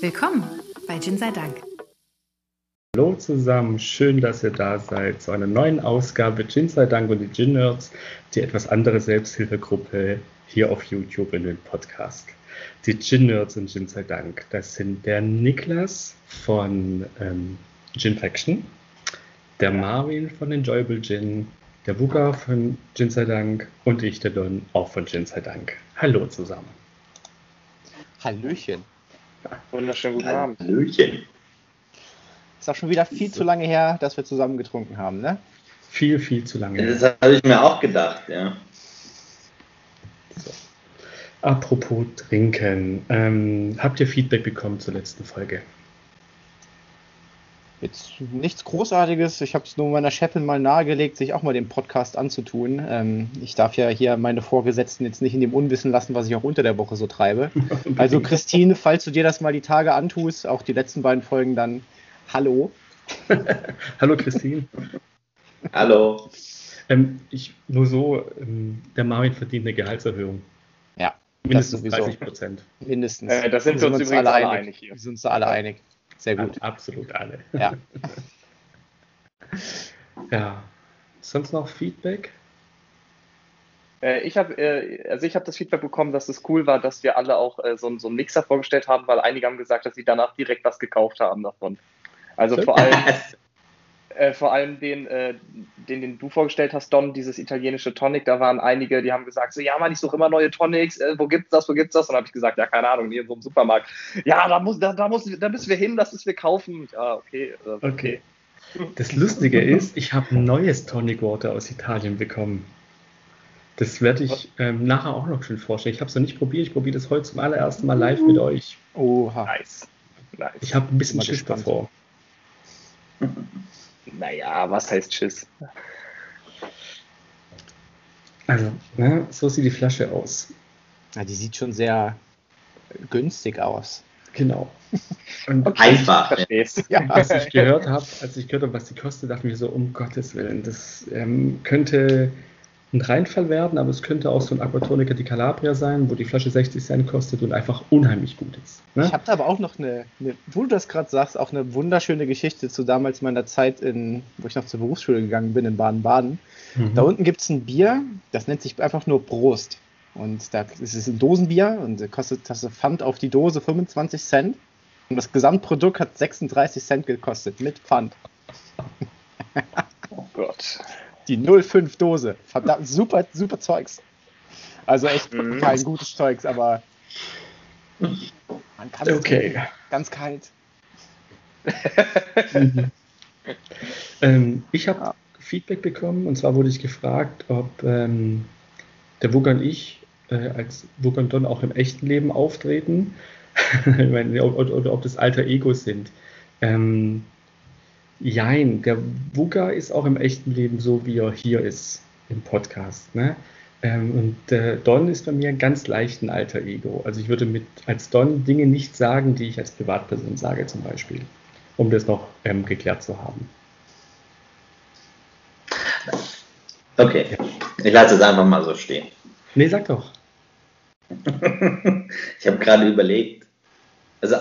Willkommen bei Gin sei Dank. Hallo zusammen, schön, dass ihr da seid zu einer neuen Ausgabe Gin sei Dank und die Gin Nerds, die etwas andere Selbsthilfegruppe hier auf YouTube in den Podcast. Die Gin Nerds und Gin sei Dank, das sind der Niklas von ähm, Gin Faction, der Marvin von Enjoyable Gin, der Wuka von Gin sei Dank und ich, der Don, auch von Gin sei Dank. Hallo zusammen. Hallöchen. Wunderschönen guten Abend. Hallöchen. Ist auch schon wieder viel zu lange her, dass wir zusammen getrunken haben, ne? Viel, viel zu lange. Das habe ich mir auch gedacht, ja. So. Apropos Trinken, ähm, habt ihr Feedback bekommen zur letzten Folge? Jetzt nichts Großartiges. Ich habe es nur meiner Chefin mal nahegelegt, sich auch mal den Podcast anzutun. Ähm, ich darf ja hier meine Vorgesetzten jetzt nicht in dem Unwissen lassen, was ich auch unter der Woche so treibe. Also Christine, falls du dir das mal die Tage antust, auch die letzten beiden Folgen, dann hallo. hallo Christine. Hallo. Ähm, ich, nur so, ähm, der Marvin verdient eine Gehaltserhöhung. Ja. Mindestens 30 Prozent. Mindestens. Äh, das sind wir uns übrigens alle einig. einig hier. Wir sind uns da alle einig. Sehr gut. Absolut alle. Ja. ja. Sonst noch Feedback? Äh, ich habe äh, also ich habe das Feedback bekommen, dass es cool war, dass wir alle auch äh, so, so einen Mixer vorgestellt haben, weil einige haben gesagt, dass sie danach direkt was gekauft haben davon. Also vor allem, äh, vor allem den, äh, den, den du vorgestellt hast, Don, dieses italienische Tonic, da waren einige, die haben gesagt, so, ja, man, ich suche immer neue Tonics, äh, wo gibt's das, wo gibt's das? Und dann habe ich gesagt, ja, keine Ahnung, hier in so einem Supermarkt. Ja, da, muss, da, da, muss, da müssen wir hin, das müssen wir kaufen. Ja, okay. okay. okay. Das Lustige ist, ich habe ein neues Tonic Water aus Italien bekommen. Das werde ich ähm, nachher auch noch schön vorstellen. Ich habe es noch nicht probiert. Ich probiere das heute zum allerersten Mal live mit euch. Oha. Nice. nice. Ich habe ein bisschen Schiss davor. Naja, was heißt Schiss? Also, ne, so sieht die Flasche aus. Ja, die sieht schon sehr günstig aus. Genau. Und einfach. Ja. Als ich gehört habe, als ich gehört habe, was die kostet, dachte ich mir so, um Gottes Willen, das ähm, könnte ein Reinfall werden, aber es könnte auch so ein Aquatonica di Calabria sein, wo die Flasche 60 Cent kostet und einfach unheimlich gut ist. Ne? Ich habe da aber auch noch eine, eine wo du das gerade sagst, auch eine wunderschöne Geschichte zu damals meiner Zeit, in, wo ich noch zur Berufsschule gegangen bin in Baden-Baden. Mhm. Da unten gibt es ein Bier, das nennt sich einfach nur Prost. Und da ist es ein Dosenbier und kostet das Pfand auf die Dose 25 Cent. Und das Gesamtprodukt hat 36 Cent gekostet mit Pfand. oh Gott. Die 05 Dose. Verdammt, super, super Zeugs. Also echt mhm. kein gutes Zeugs, aber man kann okay. es ganz kalt. mhm. ähm, ich habe ja. Feedback bekommen und zwar wurde ich gefragt, ob ähm, der Wugger und ich äh, als Wugger und Don auch im echten Leben auftreten oder, oder, ob das alter Egos sind. Ähm, Jein, der Wuga ist auch im echten Leben so, wie er hier ist im Podcast. Ne? Ähm, und äh, Don ist bei mir ein ganz leicht ein alter Ego. Also ich würde mit als Don Dinge nicht sagen, die ich als Privatperson sage zum Beispiel, um das noch ähm, geklärt zu haben. Okay, ich lasse es einfach mal so stehen. Nee, sag doch. ich habe gerade überlegt, also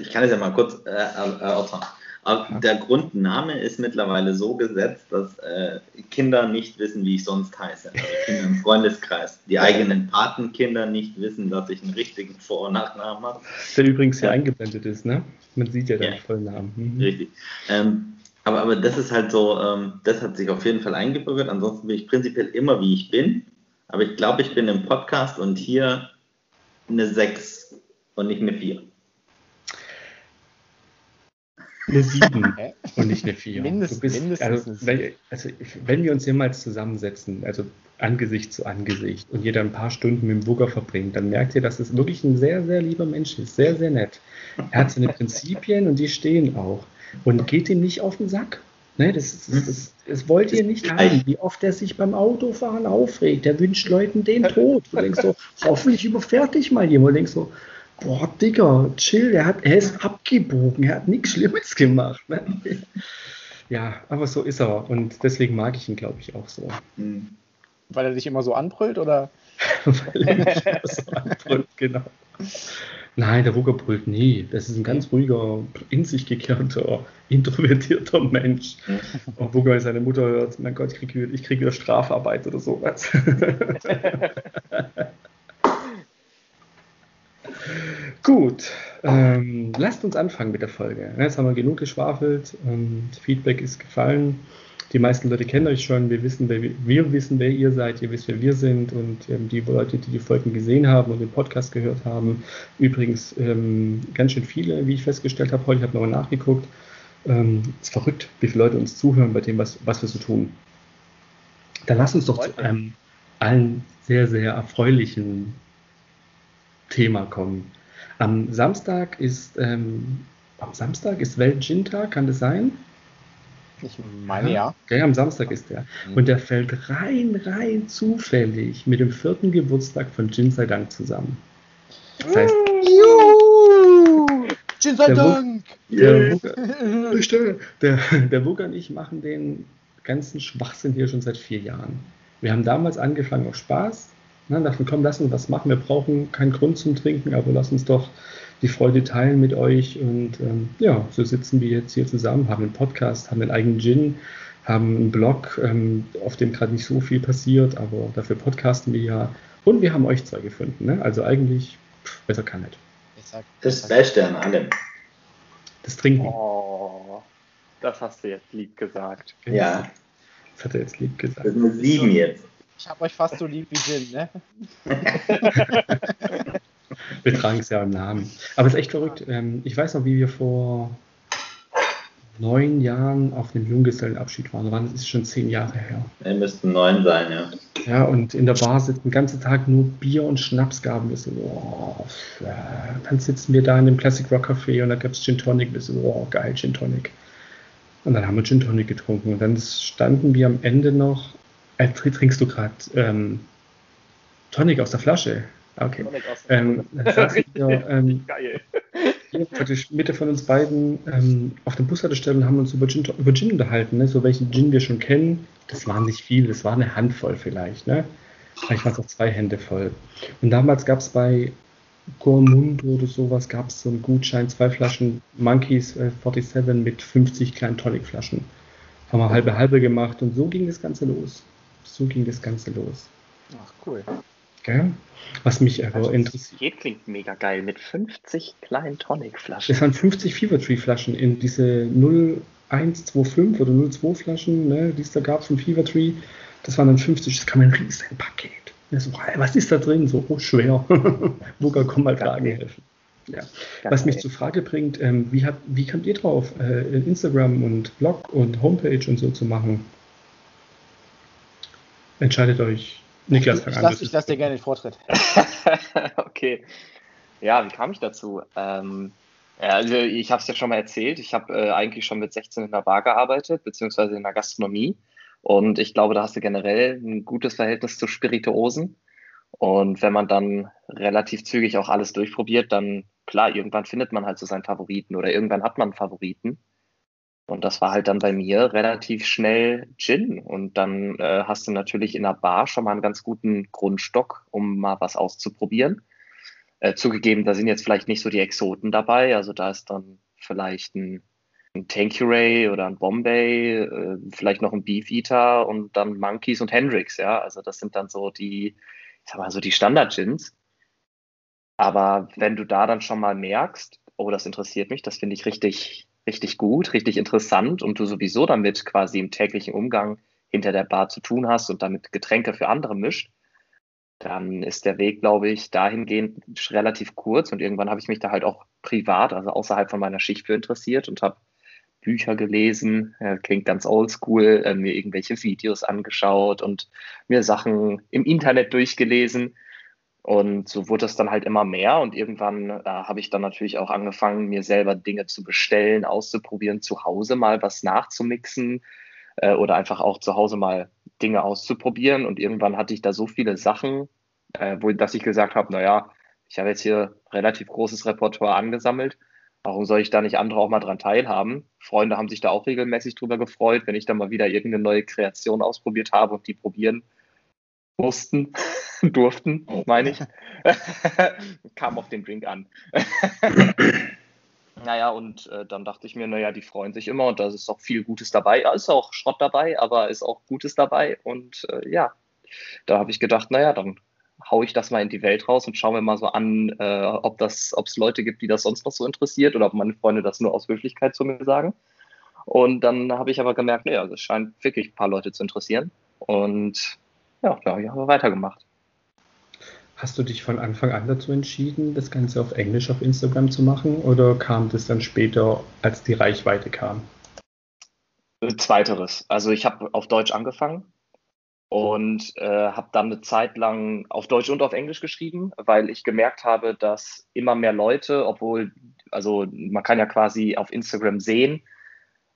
ich kann es ja mal kurz äh, erörtern. Aber der Grundname ist mittlerweile so gesetzt, dass äh, Kinder nicht wissen, wie ich sonst heiße. Also Kinder im Freundeskreis. Die eigenen Patenkinder nicht wissen, dass ich einen richtigen Vor- und Nachnamen habe. Der übrigens ja eingeblendet ist, ne? Man sieht ja den ja. vollen Namen. Mhm. Richtig. Ähm, aber, aber das ist halt so, ähm, das hat sich auf jeden Fall eingebürgert. Ansonsten bin ich prinzipiell immer, wie ich bin. Aber ich glaube, ich bin im Podcast und hier eine 6 und nicht eine 4. Eine 7 und nicht eine 4. Mindest, bist, mindestens. Also, wenn, also, wenn wir uns jemals zusammensetzen, also Angesicht zu Angesicht und jeder ein paar Stunden mit dem Bugger verbringt, dann merkt ihr, dass es wirklich ein sehr, sehr lieber Mensch ist. Sehr, sehr nett. Er hat seine Prinzipien und die stehen auch. Und geht ihm nicht auf den Sack. Ne, das, das, das, das wollt ihr nicht haben, wie oft er sich beim Autofahren aufregt. Der wünscht Leuten den Tod. Du denkst so, hoffentlich überfährt dich mal jemand. Du denkst so, boah, Digga, chill, er, hat, er ist abgebogen, er hat nichts Schlimmes gemacht. Ne? Ja, aber so ist er und deswegen mag ich ihn, glaube ich, auch so. Hm. Weil er dich immer so anbrüllt, oder? Weil er mich immer so anbrüllt, genau. Nein, der Wugger brüllt nie. Das ist ein ganz ruhiger, in sich gekehrter, introvertierter Mensch. Und wenn seine Mutter hört, mein Gott, ich kriege ich krieg wieder Strafarbeit oder sowas. Gut, ähm, lasst uns anfangen mit der Folge. Jetzt haben wir genug geschwafelt, ähm, Feedback ist gefallen. Die meisten Leute kennen euch schon, wir wissen, wer, wir wissen, wer ihr seid, ihr wisst, wer wir sind und ähm, die Leute, die die Folgen gesehen haben und den Podcast gehört haben, übrigens ähm, ganz schön viele, wie ich festgestellt habe heute, ich habe nochmal nachgeguckt. Ähm, es ist verrückt, wie viele Leute uns zuhören bei dem, was, was wir so tun. Dann lass uns doch zu einem allen sehr, sehr erfreulichen Thema kommen. Am Samstag ist, ähm, am Samstag ist Welt-Gin-Tag, kann das sein? Ich meine ja. Ja, am Samstag ist der. Mhm. Und der fällt rein, rein zufällig mit dem vierten Geburtstag von Jin sei Dank zusammen. Das heißt, Jin sei Dank! Der, der, der, der Wuga und ich machen den ganzen Schwachsinn hier schon seit vier Jahren. Wir haben damals angefangen auf Spaß, Ne, dachten, komm, lass uns was machen. Wir brauchen keinen Grund zum Trinken, aber lass uns doch die Freude teilen mit euch. Und ähm, ja, so sitzen wir jetzt hier zusammen, haben einen Podcast, haben einen eigenen Gin, haben einen Blog, ähm, auf dem gerade nicht so viel passiert, aber dafür podcasten wir ja. Und wir haben euch zwei gefunden. Ne? Also eigentlich pff, besser kann nicht. Das Beste an allem. Das Trinken. Oh, das hast du jetzt lieb gesagt. Ja. Das hat er jetzt lieb gesagt. Das ist eine Sieben jetzt. Ich habe euch fast so lieb wie Jin, ne? wir tragen es ja im Namen. Aber es ist echt verrückt. Ähm, ich weiß noch, wie wir vor neun Jahren auf einem Junggesellenabschied waren. Das ist schon zehn Jahre her. Wir müssten neun sein, ja. Ja, und in der Bar sitzen den ganzen Tag nur Bier und Schnaps gaben. Wir so, oh, dann sitzen wir da in dem Classic Rock Café und da gab es Gin Tonic. Wir so, oh, geil, Gin Tonic. Und dann haben wir Gin Tonic getrunken. Und dann standen wir am Ende noch äh, trinkst du gerade ähm, Tonic aus der Flasche? Ah, okay. Ähm, hier, ähm, Geil. Hier praktisch Mitte von uns beiden ähm, auf der Bushaltestelle haben uns über Gin, über Gin unterhalten, ne? so welchen Gin wir schon kennen. Das waren nicht viel, das war eine Handvoll vielleicht. Ne? Vielleicht waren es auch zwei Hände voll. Und damals gab es bei Gourmundo oder sowas, gab es so einen Gutschein, zwei Flaschen Monkeys äh, 47 mit 50 kleinen Tonicflaschen. Haben wir halbe halbe gemacht und so ging das Ganze los so ging das Ganze los. Ach, cool. Gell? Was mich aber also, interessiert. klingt mega geil mit 50 kleinen Tonic-Flaschen. Es waren 50 Fever Tree-Flaschen in diese 0125 oder 02 Flaschen, ne, die es da gab von Fever Tree. Das waren dann 50, das kam ein riesen Paket. So, was ist da drin? So, oh, schwer. Burger, komm mal tragen helfen. Ja. Was mich zur Frage bringt, ähm, wie, hat, wie kamt ihr drauf, äh, Instagram und Blog und Homepage und so zu machen? Entscheidet euch. Niklas, fang an. Ich lasse dir gerne den Vortritt. okay. Ja, wie kam ich dazu? Ähm, ja, also ich habe es ja schon mal erzählt. Ich habe äh, eigentlich schon mit 16 in der Bar gearbeitet, beziehungsweise in der Gastronomie. Und ich glaube, da hast du generell ein gutes Verhältnis zu Spirituosen. Und wenn man dann relativ zügig auch alles durchprobiert, dann klar, irgendwann findet man halt so seinen Favoriten oder irgendwann hat man einen Favoriten. Und das war halt dann bei mir relativ schnell Gin. Und dann äh, hast du natürlich in der Bar schon mal einen ganz guten Grundstock, um mal was auszuprobieren. Äh, zugegeben, da sind jetzt vielleicht nicht so die Exoten dabei. Also da ist dann vielleicht ein, ein Tanqueray oder ein Bombay, äh, vielleicht noch ein Beef Eater und dann Monkeys und Hendrix. Ja, also das sind dann so die, ich sag mal so die Standard-Gins. Aber wenn du da dann schon mal merkst, oh, das interessiert mich, das finde ich richtig, richtig gut, richtig interessant und du sowieso damit quasi im täglichen Umgang hinter der Bar zu tun hast und damit Getränke für andere mischt, dann ist der Weg, glaube ich, dahingehend relativ kurz und irgendwann habe ich mich da halt auch privat, also außerhalb von meiner Schicht für interessiert und habe Bücher gelesen, äh, klingt ganz oldschool, äh, mir irgendwelche Videos angeschaut und mir Sachen im Internet durchgelesen und so wurde es dann halt immer mehr und irgendwann äh, habe ich dann natürlich auch angefangen, mir selber Dinge zu bestellen, auszuprobieren, zu Hause mal was nachzumixen äh, oder einfach auch zu Hause mal Dinge auszuprobieren. Und irgendwann hatte ich da so viele Sachen, äh, wo, dass ich gesagt habe, naja, ich habe jetzt hier relativ großes Repertoire angesammelt. Warum soll ich da nicht andere auch mal dran teilhaben? Freunde haben sich da auch regelmäßig drüber gefreut, wenn ich dann mal wieder irgendeine neue Kreation ausprobiert habe und die probieren mussten, durften, meine ich. Kam auf den Drink an. naja, und äh, dann dachte ich mir, naja, die freuen sich immer und da ist auch viel Gutes dabei. Ja, ist auch Schrott dabei, aber ist auch Gutes dabei. Und äh, ja, da habe ich gedacht, naja, dann haue ich das mal in die Welt raus und schaue mir mal so an, äh, ob es Leute gibt, die das sonst noch so interessiert oder ob meine Freunde das nur aus Höflichkeit zu mir sagen. Und dann habe ich aber gemerkt, naja, das scheint wirklich ein paar Leute zu interessieren. Und ja, da habe ich aber weitergemacht. Hast du dich von Anfang an dazu entschieden, das Ganze auf Englisch auf Instagram zu machen oder kam das dann später, als die Reichweite kam? Zweiteres. Also ich habe auf Deutsch angefangen und äh, habe dann eine Zeit lang auf Deutsch und auf Englisch geschrieben, weil ich gemerkt habe, dass immer mehr Leute, obwohl, also man kann ja quasi auf Instagram sehen,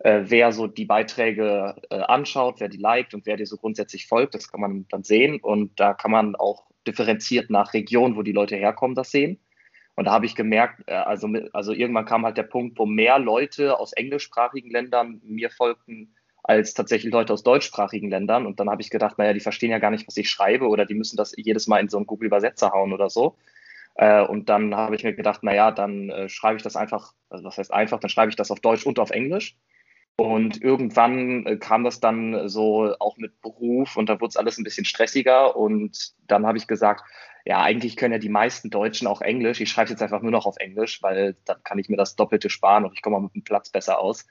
äh, wer so die Beiträge äh, anschaut, wer die liked und wer dir so grundsätzlich folgt, das kann man dann sehen und da kann man auch differenziert nach Region, wo die Leute herkommen, das sehen. Und da habe ich gemerkt, äh, also, also irgendwann kam halt der Punkt, wo mehr Leute aus englischsprachigen Ländern mir folgten, als tatsächlich Leute aus deutschsprachigen Ländern. Und dann habe ich gedacht, naja, die verstehen ja gar nicht, was ich schreibe oder die müssen das jedes Mal in so einen Google-Übersetzer hauen oder so. Äh, und dann habe ich mir gedacht, naja, dann äh, schreibe ich das einfach, also was heißt einfach, dann schreibe ich das auf Deutsch und auf Englisch. Und irgendwann äh, kam das dann so auch mit Beruf und da wurde es alles ein bisschen stressiger. Und dann habe ich gesagt, ja, eigentlich können ja die meisten Deutschen auch Englisch. Ich schreibe jetzt einfach nur noch auf Englisch, weil dann kann ich mir das Doppelte sparen und ich komme mit dem Platz besser aus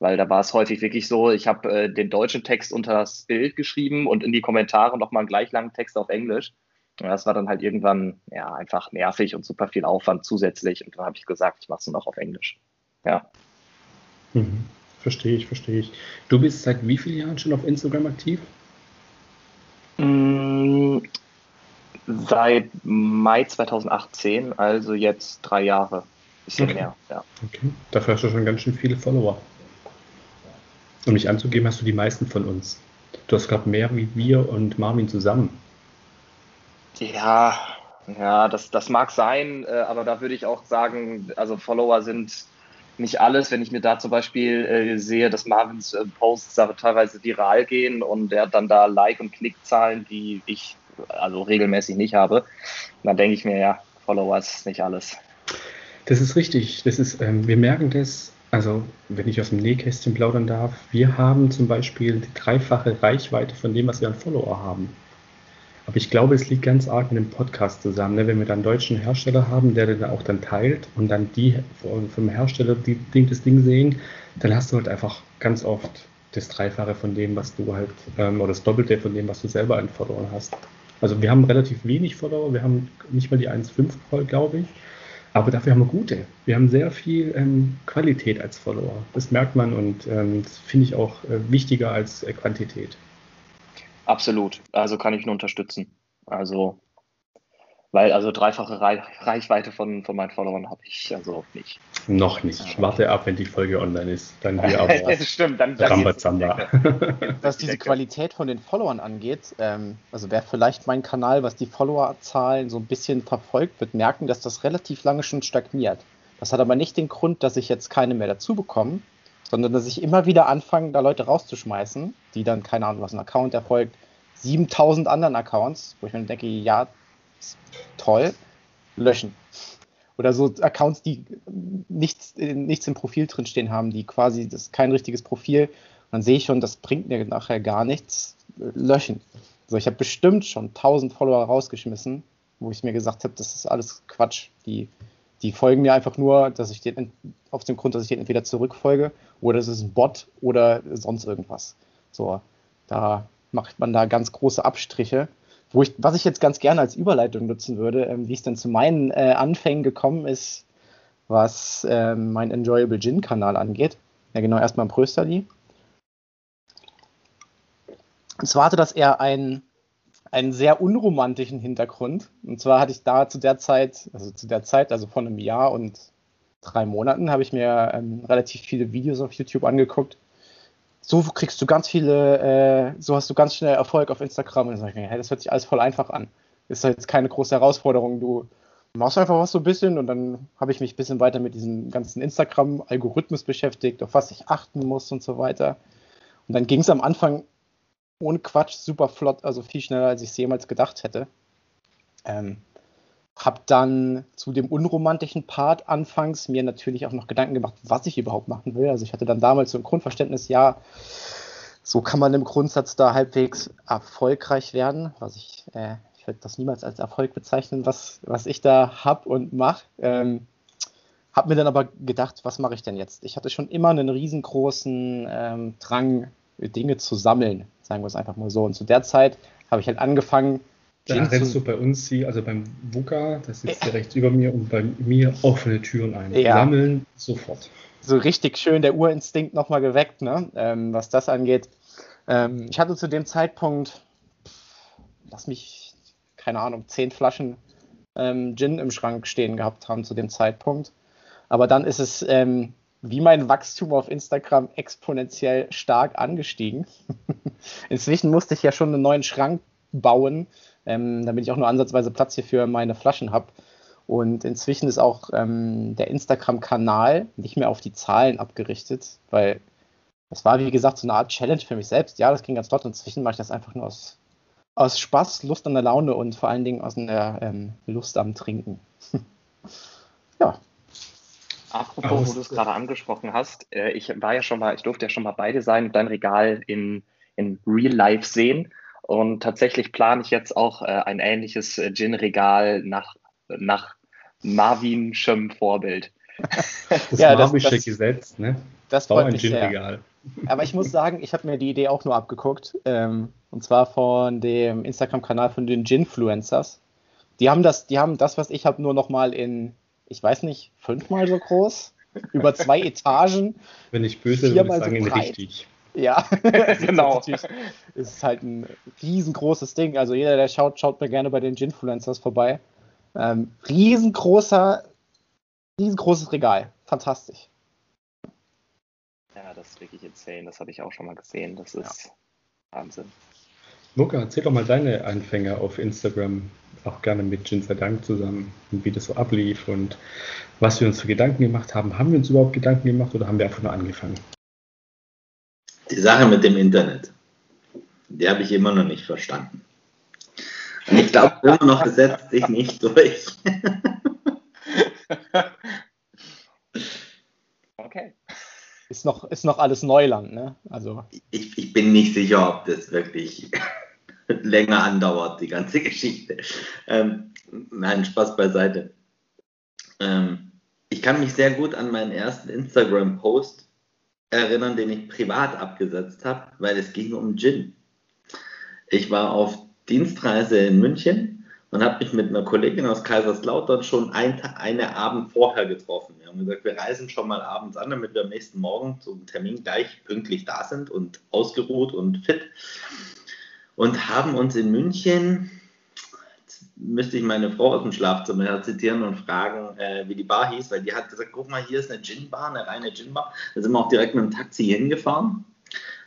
weil da war es häufig wirklich so, ich habe äh, den deutschen Text unter das Bild geschrieben und in die Kommentare nochmal einen gleich langen Text auf Englisch. Und das war dann halt irgendwann ja einfach nervig und super viel Aufwand zusätzlich. Und dann habe ich gesagt, ich mache es nur noch auf Englisch. Ja. Mhm. Verstehe ich, verstehe ich. Du bist seit wie vielen Jahren schon auf Instagram aktiv? Mm, seit Mai 2018, also jetzt drei Jahre. Bisschen okay. mehr, ja. Okay. Dafür hast du schon ganz schön viele Follower. Um mich anzugeben, hast du die meisten von uns. Du hast gerade mehr wie wir und Marvin zusammen. Ja, ja, das, das mag sein, äh, aber da würde ich auch sagen, also Follower sind nicht alles. Wenn ich mir da zum Beispiel äh, sehe, dass Marvins äh, Posts teilweise viral gehen und er hat dann da Like- und Klickzahlen, die ich also regelmäßig nicht habe, dann denke ich mir, ja, Follower ist nicht alles. Das ist richtig. Das ist, ähm, wir merken das also, wenn ich aus dem Nähkästchen plaudern darf, wir haben zum Beispiel die dreifache Reichweite von dem, was wir an Follower haben. Aber ich glaube, es liegt ganz arg mit dem Podcast zusammen. Ne? Wenn wir dann einen deutschen Hersteller haben, der den auch dann teilt und dann die vom Hersteller die, das Ding sehen, dann hast du halt einfach ganz oft das Dreifache von dem, was du halt, ähm, oder das Doppelte von dem, was du selber an Followern hast. Also wir haben relativ wenig Follower, wir haben nicht mal die 1,5 voll, glaube ich. Aber dafür haben wir gute. Wir haben sehr viel ähm, Qualität als Follower. Das merkt man und ähm, das finde ich auch äh, wichtiger als äh, Quantität. Absolut. Also kann ich nur unterstützen. Also weil also dreifache Reichweite von, von meinen Followern habe ich also nicht. Noch nicht. Ich warte ab, wenn die Folge online ist. Dann wir aber. das stimmt, dann, dann Rambazamba. Was diese Qualität von den Followern angeht, ähm, also wer vielleicht meinen Kanal, was die Followerzahlen so ein bisschen verfolgt, wird merken, dass das relativ lange schon stagniert. Das hat aber nicht den Grund, dass ich jetzt keine mehr dazu bekomme, sondern dass ich immer wieder anfange, da Leute rauszuschmeißen, die dann, keine Ahnung, was ein Account erfolgt, 7000 anderen Accounts, wo ich mir denke, ja, toll, löschen. Oder so Accounts, die nichts, nichts im Profil drin stehen haben, die quasi, das ist kein richtiges Profil. dann sehe ich schon, das bringt mir nachher gar nichts, löschen. Also ich habe bestimmt schon 1000 Follower rausgeschmissen, wo ich mir gesagt habe, das ist alles Quatsch. Die, die folgen mir einfach nur, dass ich den, auf dem Grund, dass ich den entweder zurückfolge oder es ist ein Bot oder sonst irgendwas. So, da macht man da ganz große Abstriche wo ich, was ich jetzt ganz gerne als Überleitung nutzen würde, ähm, wie es denn zu meinen äh, Anfängen gekommen ist, was äh, mein Enjoyable Gin-Kanal angeht. Ja, genau, erstmal ein Prösterli. Und zwar hatte das eher einen, einen sehr unromantischen Hintergrund. Und zwar hatte ich da zu der Zeit, also zu der Zeit, also vor einem Jahr und drei Monaten, habe ich mir ähm, relativ viele Videos auf YouTube angeguckt so kriegst du ganz viele, äh, so hast du ganz schnell Erfolg auf Instagram. Und dann sag ich mir, hey, das hört sich alles voll einfach an. Ist jetzt keine große Herausforderung. Du machst einfach was so ein bisschen und dann habe ich mich ein bisschen weiter mit diesem ganzen Instagram-Algorithmus beschäftigt, auf was ich achten muss und so weiter. Und dann ging es am Anfang ohne Quatsch super flott, also viel schneller, als ich es jemals gedacht hätte. Ähm, hab dann zu dem unromantischen Part anfangs mir natürlich auch noch Gedanken gemacht, was ich überhaupt machen will. Also ich hatte dann damals so ein Grundverständnis, ja, so kann man im Grundsatz da halbwegs erfolgreich werden, was ich, äh, ich würde das niemals als Erfolg bezeichnen, was, was ich da hab und mache. Ähm, hab mir dann aber gedacht, was mache ich denn jetzt? Ich hatte schon immer einen riesengroßen ähm, Drang, Dinge zu sammeln, sagen wir es einfach mal so. Und zu der Zeit habe ich halt angefangen, da rennst du bei uns hier, also beim VUCA, das sitzt hier rechts über mir und bei mir offene Türen ein. Ja. Sammeln sofort. So richtig schön der Urinstinkt nochmal geweckt, ne? Ähm, was das angeht. Ähm, ich hatte zu dem Zeitpunkt, lass mich, keine Ahnung, zehn Flaschen ähm, Gin im Schrank stehen gehabt haben zu dem Zeitpunkt. Aber dann ist es ähm, wie mein Wachstum auf Instagram exponentiell stark angestiegen. Inzwischen musste ich ja schon einen neuen Schrank bauen, ähm, damit ich auch nur ansatzweise Platz hier für meine Flaschen habe. Und inzwischen ist auch ähm, der Instagram-Kanal nicht mehr auf die Zahlen abgerichtet, weil das war, wie gesagt, so eine Art Challenge für mich selbst. Ja, das ging ganz flott. Inzwischen mache ich das einfach nur aus, aus Spaß, Lust an der Laune und vor allen Dingen aus einer ähm, Lust am Trinken. ja. Apropos, wo du es gerade angesprochen hast, äh, ich war ja schon mal, ich durfte ja schon mal beide sein und dein Regal in, in Real Life sehen. Und tatsächlich plane ich jetzt auch äh, ein ähnliches äh, Gin-Regal nach, nach Marvin-schem Vorbild. Das ja, Marvische das, Gesetz, ne? Das Bau ein Gin-Regal. Aber ich muss sagen, ich habe mir die Idee auch nur abgeguckt. Ähm, und zwar von dem Instagram-Kanal von den Ginfluencers. Die haben das, die haben das, was ich habe, nur noch mal in, ich weiß nicht, fünfmal so groß, über zwei Etagen. Wenn ich böse würde ich sagen, so richtig. Ja, genau. Das ist halt ein riesengroßes Ding. Also jeder, der schaut, schaut mir gerne bei den Ginfluencers vorbei. Ähm, riesengroßer, riesengroßes Regal. Fantastisch. Ja, das ist wirklich insane. Das habe ich auch schon mal gesehen. Das ist ja. Wahnsinn. Luca, erzähl doch mal deine Anfänge auf Instagram, auch gerne mit Gin sei Dank zusammen und wie das so ablief und was wir uns für Gedanken gemacht haben. Haben wir uns überhaupt Gedanken gemacht oder haben wir einfach nur angefangen? Die Sache mit dem Internet, die habe ich immer noch nicht verstanden. Und ich glaube immer noch, es setzt sich nicht durch. okay. Ist noch, ist noch alles Neuland, ne? Also. Ich, ich bin nicht sicher, ob das wirklich länger andauert, die ganze Geschichte. Ähm, nein, Spaß beiseite. Ähm, ich kann mich sehr gut an meinen ersten Instagram-Post erinnern, den ich privat abgesetzt habe, weil es ging um Gin. Ich war auf Dienstreise in München und habe mich mit einer Kollegin aus Kaiserslautern schon ein, eine Abend vorher getroffen. Wir haben gesagt, wir reisen schon mal abends an, damit wir am nächsten Morgen zum Termin gleich pünktlich da sind und ausgeruht und fit. Und haben uns in München müsste ich meine Frau aus dem Schlafzimmer zitieren und fragen, äh, wie die Bar hieß, weil die hat gesagt, guck mal, hier ist eine Gin-Bar, eine reine Gin-Bar. Da sind wir auch direkt mit dem Taxi hingefahren.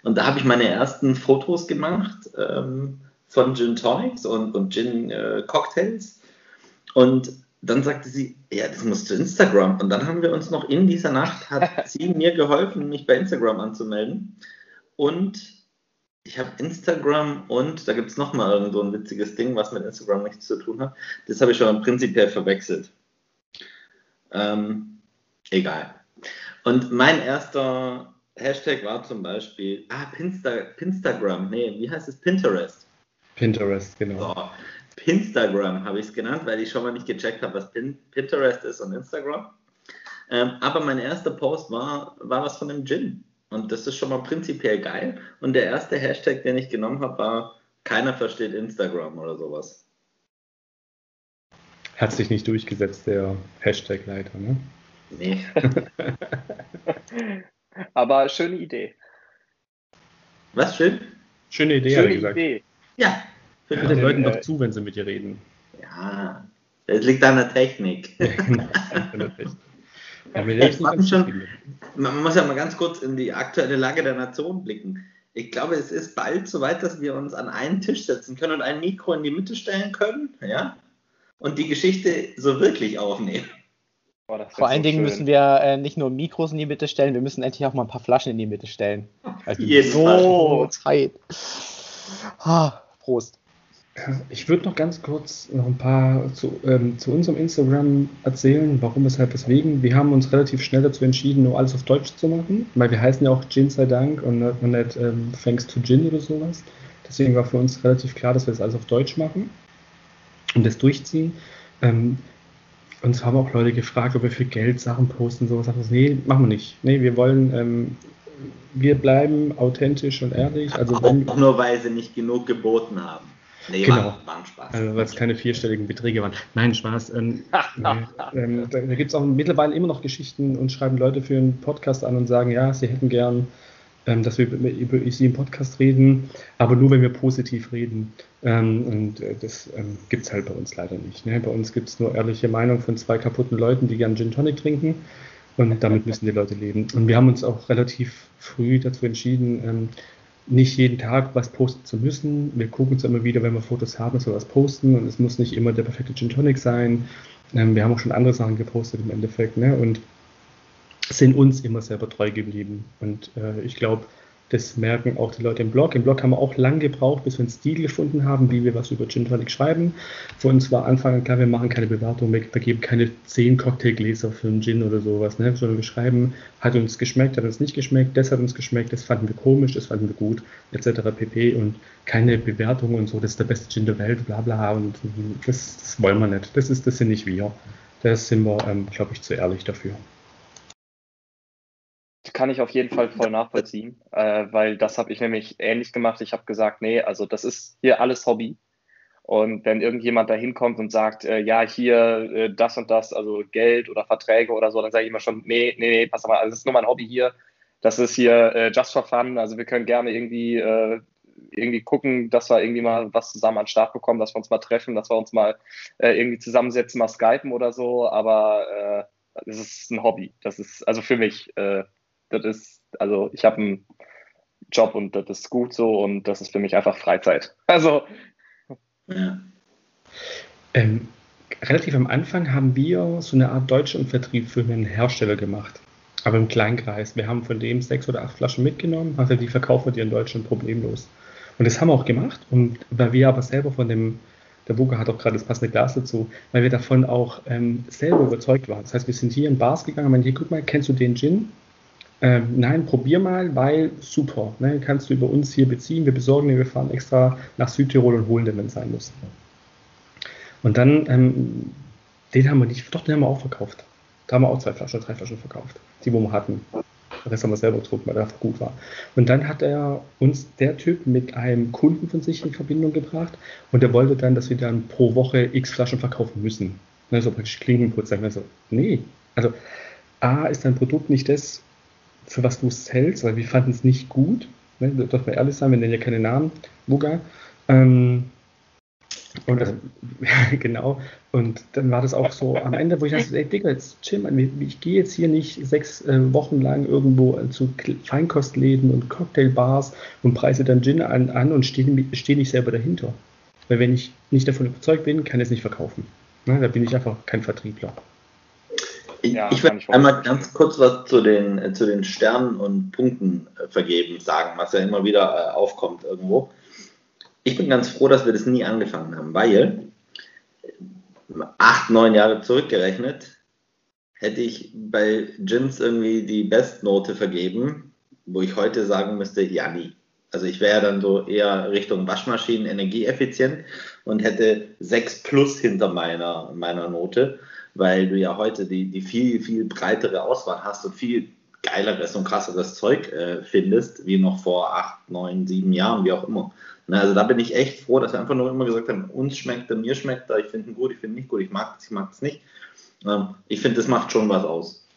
Und da habe ich meine ersten Fotos gemacht ähm, von Gin Tonics und, und Gin äh, Cocktails. Und dann sagte sie, ja, das muss zu Instagram. Und dann haben wir uns noch in dieser Nacht, hat sie mir geholfen, mich bei Instagram anzumelden. Und ich habe Instagram und da gibt es nochmal irgend so ein witziges Ding, was mit Instagram nichts zu tun hat. Das habe ich schon prinzipiell verwechselt. Ähm, egal. Und mein erster Hashtag war zum Beispiel, ah, Pinsta, Pinstagram, nee, wie heißt es? Pinterest. Pinterest, genau. So, Pinstagram habe ich es genannt, weil ich schon mal nicht gecheckt habe, was Pin Pinterest ist und Instagram. Ähm, aber mein erster Post war, war was von dem Gin. Und das ist schon mal prinzipiell geil. Und der erste Hashtag, den ich genommen habe, war keiner versteht Instagram oder sowas. Hat sich nicht durchgesetzt, der Hashtag leider, ne? Nee. Aber schöne Idee. Was schön? Schöne Idee, schöne gesagt. Idee. Ja. Hör den Leuten doch zu, wenn sie mit dir reden. Ja, es liegt an der Technik. Ja, genau, an der Technik. Ja, schon, man muss ja mal ganz kurz in die aktuelle Lage der Nation blicken. Ich glaube, es ist bald soweit, dass wir uns an einen Tisch setzen können und ein Mikro in die Mitte stellen können, ja, und die Geschichte so wirklich aufnehmen. Oh, Vor allen so Dingen schön. müssen wir äh, nicht nur Mikros in die Mitte stellen, wir müssen endlich auch mal ein paar Flaschen in die Mitte stellen. Also so Zeit. Ah, Prost. Ich würde noch ganz kurz noch ein paar zu, ähm, zu unserem Instagram erzählen, warum, weshalb, weswegen. Wir haben uns relativ schnell dazu entschieden, nur alles auf Deutsch zu machen, weil wir heißen ja auch Gin sei Dank und nicht, und nicht ähm, Thanks to Gin oder sowas. Deswegen war für uns relativ klar, dass wir das alles auf Deutsch machen und das durchziehen. Ähm, uns haben auch Leute gefragt, ob wir für Geld Sachen posten und sowas. Nee, machen wir nicht. Nee, wir wollen ähm, wir bleiben authentisch und ehrlich. Also wenn, auch nur weil sie nicht genug geboten haben. Nee, genau. war, war Spaß. Also, weil es keine vierstelligen Beträge waren. Nein, Spaß. Ähm, ähm, da da gibt es auch mittlerweile immer noch Geschichten und schreiben Leute für einen Podcast an und sagen, ja, sie hätten gern, ähm, dass wir über sie im Podcast reden, aber nur, wenn wir positiv reden. Ähm, und äh, das ähm, gibt es halt bei uns leider nicht. Ne? Bei uns gibt es nur ehrliche Meinung von zwei kaputten Leuten, die gern Gin Tonic trinken. Und damit müssen die Leute leben. Und wir haben uns auch relativ früh dazu entschieden, ähm, nicht jeden Tag was posten zu müssen. Wir gucken uns immer wieder, wenn wir Fotos haben, dass wir was posten und es muss nicht immer der perfekte Gin Tonic sein. Ähm, wir haben auch schon andere Sachen gepostet im Endeffekt ne? und sind uns immer selber treu geblieben. Und äh, ich glaube, das merken auch die Leute im Blog. Im Blog haben wir auch lange gebraucht, bis wir einen Stil gefunden haben, wie wir was über Gin Tonic schreiben. Für uns war Anfang an klar, wir machen keine Bewertung, wir vergeben keine zehn Cocktailgläser für einen Gin oder sowas, ne? sondern wir schreiben, hat uns geschmeckt, hat uns nicht geschmeckt, das hat uns geschmeckt, das fanden wir komisch, das fanden wir gut, etc. pp. Und keine Bewertung und so, das ist der beste Gin der Welt, bla bla. Und das, das wollen wir nicht. Das, ist, das sind nicht wir. Das sind wir, ähm, glaube ich, zu ehrlich dafür kann ich auf jeden Fall voll nachvollziehen, äh, weil das habe ich nämlich ähnlich gemacht. Ich habe gesagt, nee, also das ist hier alles Hobby. Und wenn irgendjemand da hinkommt und sagt, äh, ja, hier äh, das und das, also Geld oder Verträge oder so, dann sage ich immer schon, nee, nee, nee, pass mal, also das ist nur mein Hobby hier. Das ist hier äh, just for fun. Also wir können gerne irgendwie, äh, irgendwie gucken, dass wir irgendwie mal was zusammen an den Start bekommen, dass wir uns mal treffen, dass wir uns mal äh, irgendwie zusammensetzen, mal skypen oder so. Aber es ist ein Hobby. Das ist also für mich das ist, also ich habe einen Job und das ist gut so und das ist für mich einfach Freizeit. Also. Ja. Ähm, relativ am Anfang haben wir so eine Art Deutschlandvertrieb für einen Hersteller gemacht. Aber im Kleinkreis. Wir haben von dem sechs oder acht Flaschen mitgenommen, also die verkaufen wir in Deutschland problemlos. Und das haben wir auch gemacht. Und weil wir aber selber von dem, der Buga hat auch gerade das passende Glas dazu, weil wir davon auch ähm, selber überzeugt waren. Das heißt, wir sind hier in Bars gegangen und meinen, hier, guck mal, kennst du den Gin? Ähm, nein, probier mal, weil super. Ne, kannst du über uns hier beziehen. Wir besorgen den, wir fahren extra nach Südtirol und holen den, wenn es sein muss. Und dann, ähm, den haben wir nicht, doch, den haben wir auch verkauft. Da haben wir auch zwei Flaschen, drei Flaschen verkauft. Die, wo wir hatten. Den Rest haben wir selber getrunken, weil der einfach gut war. Und dann hat er uns, der Typ, mit einem Kunden von sich in Verbindung gebracht und der wollte dann, dass wir dann pro Woche x Flaschen verkaufen müssen. Ne, so praktisch Klinkenputz. Also, nee. Also, A, ist dein Produkt nicht das, für was du es hältst, weil wir fanden es nicht gut. Ne? Dürfen wir ehrlich sein, wir nennen ja keine Namen, Muga. Ähm, und also, genau. Und dann war das auch so am Ende, wo ich dachte, ey Digga, jetzt chill mal, ich gehe jetzt hier nicht sechs äh, Wochen lang irgendwo zu Feinkostläden und Cocktailbars und preise dann Gin an, an und stehe steh nicht selber dahinter. Weil wenn ich nicht davon überzeugt bin, kann ich es nicht verkaufen. Ne? Da bin ich einfach kein Vertriebler. Ich, ja, ich will einmal ganz kurz was zu den, äh, zu den Sternen und Punkten äh, vergeben, sagen, was ja immer wieder äh, aufkommt irgendwo. Ich bin ganz froh, dass wir das nie angefangen haben, weil acht, neun Jahre zurückgerechnet hätte ich bei Gins irgendwie die Bestnote vergeben, wo ich heute sagen müsste, ja, nie. Also ich wäre dann so eher Richtung Waschmaschinen energieeffizient und hätte 6 plus hinter meiner, meiner Note weil du ja heute die, die viel, viel breitere Auswahl hast und viel geileres und krasseres Zeug äh, findest, wie noch vor acht, neun, sieben Jahren, wie auch immer. Na, also da bin ich echt froh, dass wir einfach nur immer gesagt haben, uns schmeckt er, mir schmeckt er, ich finde ihn gut, ich finde ihn nicht gut, ich mag es, ich mag es nicht. Ähm, ich finde, das macht schon was aus.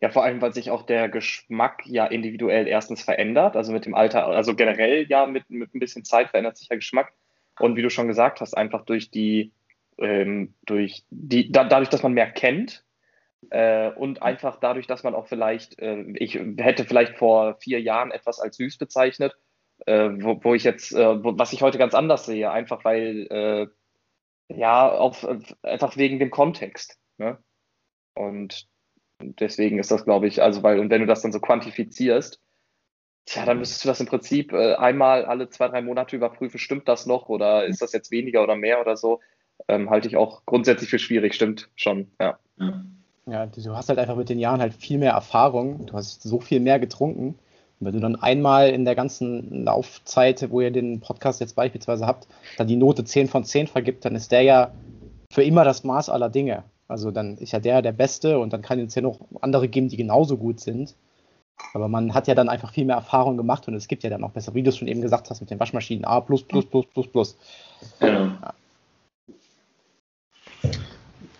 Ja, vor allem, weil sich auch der Geschmack ja individuell erstens verändert, also mit dem Alter, also generell ja mit, mit ein bisschen Zeit verändert sich der Geschmack. Und wie du schon gesagt hast, einfach durch die ähm, durch die, da, dadurch, dass man mehr kennt äh, und einfach dadurch, dass man auch vielleicht, äh, ich hätte vielleicht vor vier Jahren etwas als süß bezeichnet, äh, wo, wo, ich jetzt, äh, wo, was ich heute ganz anders sehe, einfach weil, äh, ja, auf, einfach wegen dem Kontext. Ne? Und deswegen ist das, glaube ich, also weil, und wenn du das dann so quantifizierst, Tja, dann müsstest du das im Prinzip äh, einmal alle zwei, drei Monate überprüfen, stimmt das noch oder ist das jetzt weniger oder mehr oder so? Ähm, halte ich auch grundsätzlich für schwierig, stimmt schon, ja. Ja, du hast halt einfach mit den Jahren halt viel mehr Erfahrung, du hast so viel mehr getrunken. Und wenn du dann einmal in der ganzen Laufzeit, wo ihr den Podcast jetzt beispielsweise habt, dann die Note 10 von 10 vergibt, dann ist der ja für immer das Maß aller Dinge. Also dann ist ja der der Beste und dann kann es ja noch andere geben, die genauso gut sind. Aber man hat ja dann einfach viel mehr Erfahrung gemacht und es gibt ja dann auch besser, wie du es schon eben gesagt hast, mit den Waschmaschinen A plus plus plus plus plus. Genau. Ja.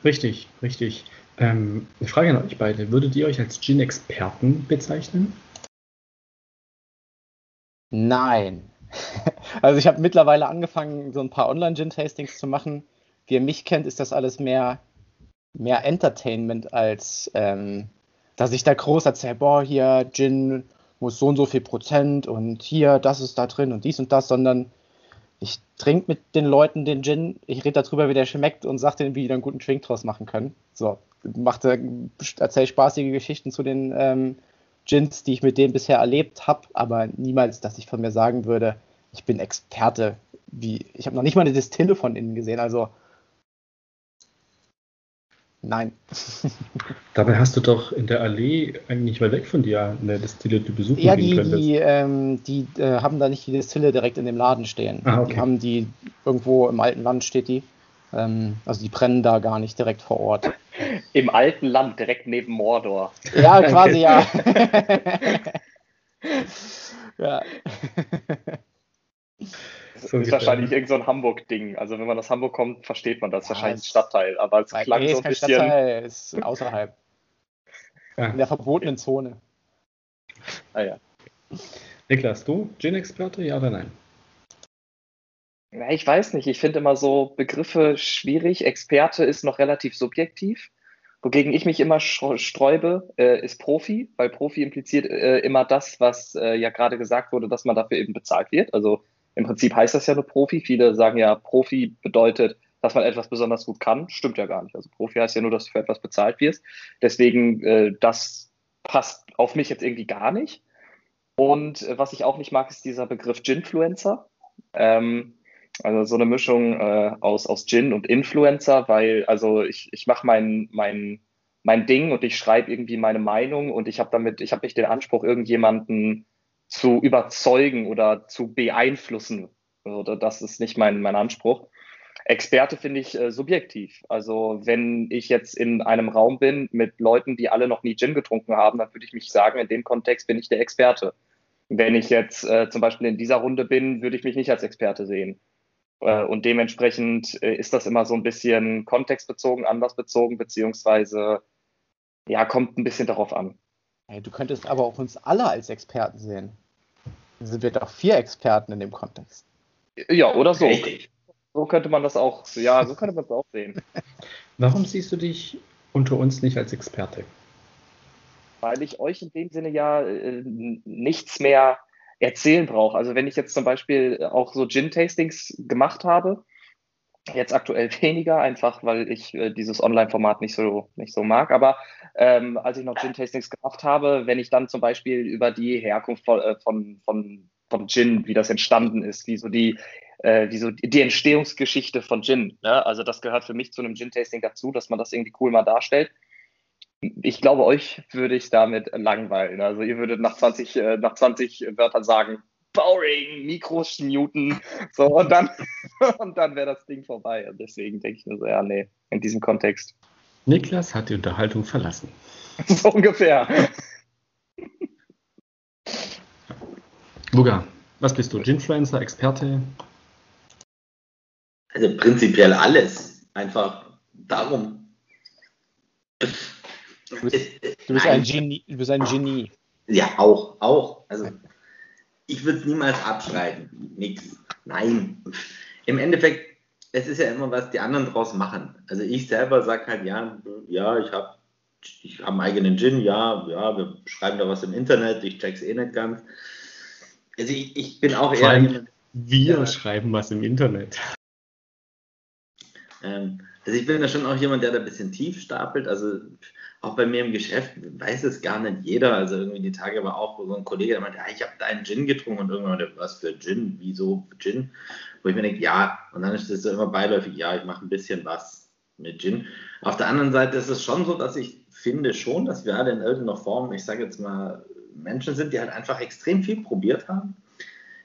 Richtig, richtig. Ähm, eine Frage an euch beide. Würdet ihr euch als Gin-Experten bezeichnen? Nein. Also ich habe mittlerweile angefangen, so ein paar Online-Gin-Tastings zu machen. Wie ihr mich kennt, ist das alles mehr, mehr Entertainment als ähm, dass ich da groß erzähle, boah, hier Gin muss so und so viel Prozent und hier, das ist da drin und dies und das, sondern ich trinke mit den Leuten den Gin, ich rede darüber, wie der schmeckt und sage denen, wie die da einen guten Drink draus machen können. So, machte, erzähle spaßige Geschichten zu den ähm, Gins, die ich mit denen bisher erlebt habe, aber niemals, dass ich von mir sagen würde, ich bin Experte. Wie, ich habe noch nicht mal eine Distille von innen gesehen, also Nein. Dabei hast du doch in der Allee eigentlich weit weg von dir eine Distille, die besuchen Ja, die, die, ähm, die äh, haben da nicht die Distille direkt in dem Laden stehen. Ah, okay. Die haben die irgendwo im alten Land steht die. Ähm, also die brennen da gar nicht direkt vor Ort. Im alten Land, direkt neben Mordor. Ja, quasi ja. ja. Das So ist wahrscheinlich irgend so ein Hamburg-Ding. Also wenn man aus Hamburg kommt, versteht man das. Ja, wahrscheinlich ein es- Stadtteil. Aber es klang nee, so ist ein kein bisschen. Stadtteil, ist außerhalb. Ja. In der verbotenen Zone. Ah, ja. Niklas, du Gin-Experte, ja oder nein? Ja, ich weiß nicht. Ich finde immer so Begriffe schwierig. Experte ist noch relativ subjektiv. Wogegen ich mich immer sträube, äh, ist Profi, weil Profi impliziert äh, immer das, was äh, ja gerade gesagt wurde, dass man dafür eben bezahlt wird. Also im Prinzip heißt das ja nur Profi. Viele sagen ja, Profi bedeutet, dass man etwas besonders gut kann. Stimmt ja gar nicht. Also Profi heißt ja nur, dass du für etwas bezahlt wirst. Deswegen, äh, das passt auf mich jetzt irgendwie gar nicht. Und äh, was ich auch nicht mag, ist dieser Begriff Ginfluencer. Ähm, also so eine Mischung äh, aus, aus Gin und Influencer, weil also ich, ich mache mein, mein, mein Ding und ich schreibe irgendwie meine Meinung und ich habe damit, ich habe nicht den Anspruch, irgendjemanden zu überzeugen oder zu beeinflussen. Also das ist nicht mein, mein Anspruch. Experte finde ich äh, subjektiv. Also wenn ich jetzt in einem Raum bin mit Leuten, die alle noch nie Gin getrunken haben, dann würde ich mich sagen, in dem Kontext bin ich der Experte. Wenn ich jetzt äh, zum Beispiel in dieser Runde bin, würde ich mich nicht als Experte sehen. Äh, und dementsprechend äh, ist das immer so ein bisschen kontextbezogen, anlassbezogen, beziehungsweise ja, kommt ein bisschen darauf an. Hey, du könntest aber auch uns alle als Experten sehen. Dann sind wir doch vier Experten in dem Kontext. Ja, oder so. Richtig. So könnte man das auch, ja, so könnte man es auch sehen. Warum siehst du dich unter uns nicht als Experte? Weil ich euch in dem Sinne ja äh, nichts mehr erzählen brauche. Also wenn ich jetzt zum Beispiel auch so Gin-Tastings gemacht habe, jetzt aktuell weniger, einfach weil ich äh, dieses Online-Format nicht so, nicht so mag. Aber ähm, als ich noch Gin-Tastings gemacht habe, wenn ich dann zum Beispiel über die Herkunft von, äh, von, von, von Gin, wie das entstanden ist, wie so die, äh, wie so die Entstehungsgeschichte von Gin. Ne? Also das gehört für mich zu einem Gin-Tasting dazu, dass man das irgendwie cool mal darstellt. Ich glaube, euch würde ich damit langweilen. Also ihr würdet nach 20, äh, nach 20 Wörtern sagen, boring, Mikros muten, so und dann, und dann wäre das Ding vorbei. Und deswegen denke ich mir so, ja, nee, in diesem Kontext. Niklas hat die Unterhaltung verlassen. So ungefähr. Luga, was bist du? Ginfluencer, Experte? Also prinzipiell alles. Einfach darum. Du bist, du bist ein Genie. Du bist ein Genie. Ja, auch, auch. Also ich würde es niemals abschreiben. Nix. Nein. Im Endeffekt, es ist ja immer, was die anderen draus machen. Also ich selber sage halt, ja, ja, ich habe ich hab einen eigenen Gin, ja, ja, wir schreiben da was im Internet, ich check's eh nicht ganz. Also ich, ich bin auch eher Wir Ja. schreiben was im Internet. ähm, Also ich bin ja schon auch jemand, der da ein bisschen tief stapelt. Also auch bei mir im Geschäft weiß es gar nicht jeder. Also irgendwie die Tage war auch so ein Kollege, der meinte, ja, ich habe da einen Gin getrunken und irgendwann, was für Gin? Wieso Gin? Wo ich mir denke, ja, und dann ist es so immer beiläufig, ja, ich mache ein bisschen was mit Gin. Auf der anderen Seite ist es schon so, dass ich finde schon, dass wir alle in irgendeiner Form, ich sage jetzt mal, Menschen sind, die halt einfach extrem viel probiert haben.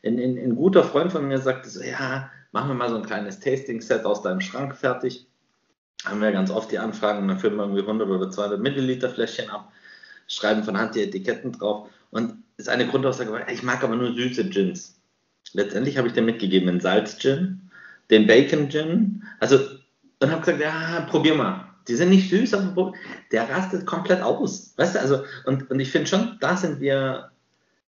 Ein, ein, ein guter Freund von mir sagte so, ja, machen wir mal so ein kleines Tasting-Set aus deinem Schrank fertig haben wir ganz oft die Anfragen, dann füllen wir irgendwie 100 oder 200 Milliliter Fläschchen ab, schreiben von Hand die Etiketten drauf und ist eine Grundaussage, ich mag aber nur süße Gins. Letztendlich habe ich dir mitgegeben den Salz-Gin, den Bacon-Gin, also und habe gesagt, ja, probier mal. Die sind nicht süß, aber der rastet komplett aus. Weißt du, also, und, und ich finde schon, da sind wir,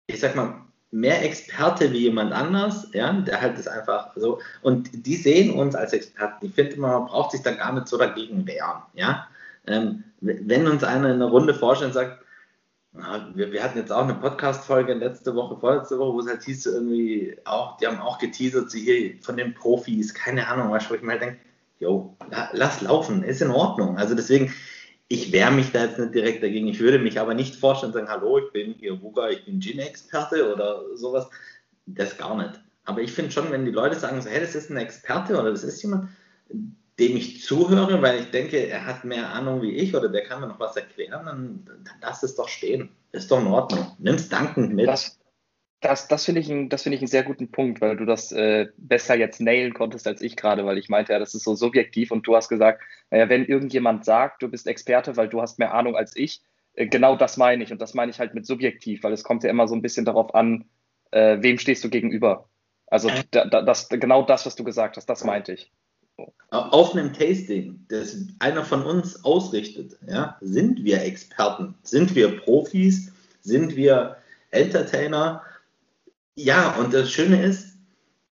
ich sag mal, mehr Experte wie jemand anders, ja, der halt das einfach so, und die sehen uns als Experten, die finden, man braucht sich da gar nicht so dagegen wehren, ja. Ähm, wenn uns einer in einer Runde vorstellt und sagt, na, wir, wir, hatten jetzt auch eine Podcast-Folge letzte Woche, vorletzte Woche, wo es halt hieß, irgendwie auch, die haben auch geteasert, sie hier von den Profis, keine Ahnung, was, wo ich mir halt denke, jo, lass laufen, ist in Ordnung. Also deswegen, ich wehre mich da jetzt nicht direkt dagegen. Ich würde mich aber nicht vorstellen und sagen, hallo, ich bin hier Wuga, ich bin Gin-Experte oder sowas. Das gar nicht. Aber ich finde schon, wenn die Leute sagen, so, hey, das ist ein Experte oder das ist jemand, dem ich zuhöre, weil ich denke, er hat mehr Ahnung wie ich oder der kann mir noch was erklären, dann, dann lass es doch stehen. Ist doch in Ordnung. Nimm's dankend mit. Das, das, das finde ich, ein, find ich einen sehr guten Punkt, weil du das äh, besser jetzt nailen konntest als ich gerade, weil ich meinte, ja, das ist so subjektiv und du hast gesagt, naja, wenn irgendjemand sagt, du bist Experte, weil du hast mehr Ahnung als ich, äh, genau das meine ich und das meine ich halt mit subjektiv, weil es kommt ja immer so ein bisschen darauf an, äh, wem stehst du gegenüber. Also da, da, das, genau das, was du gesagt hast, das meinte ich. Auf einem Tasting, das einer von uns ausrichtet, ja, sind wir Experten, sind wir Profis, sind wir Entertainer, ja, und das Schöne ist,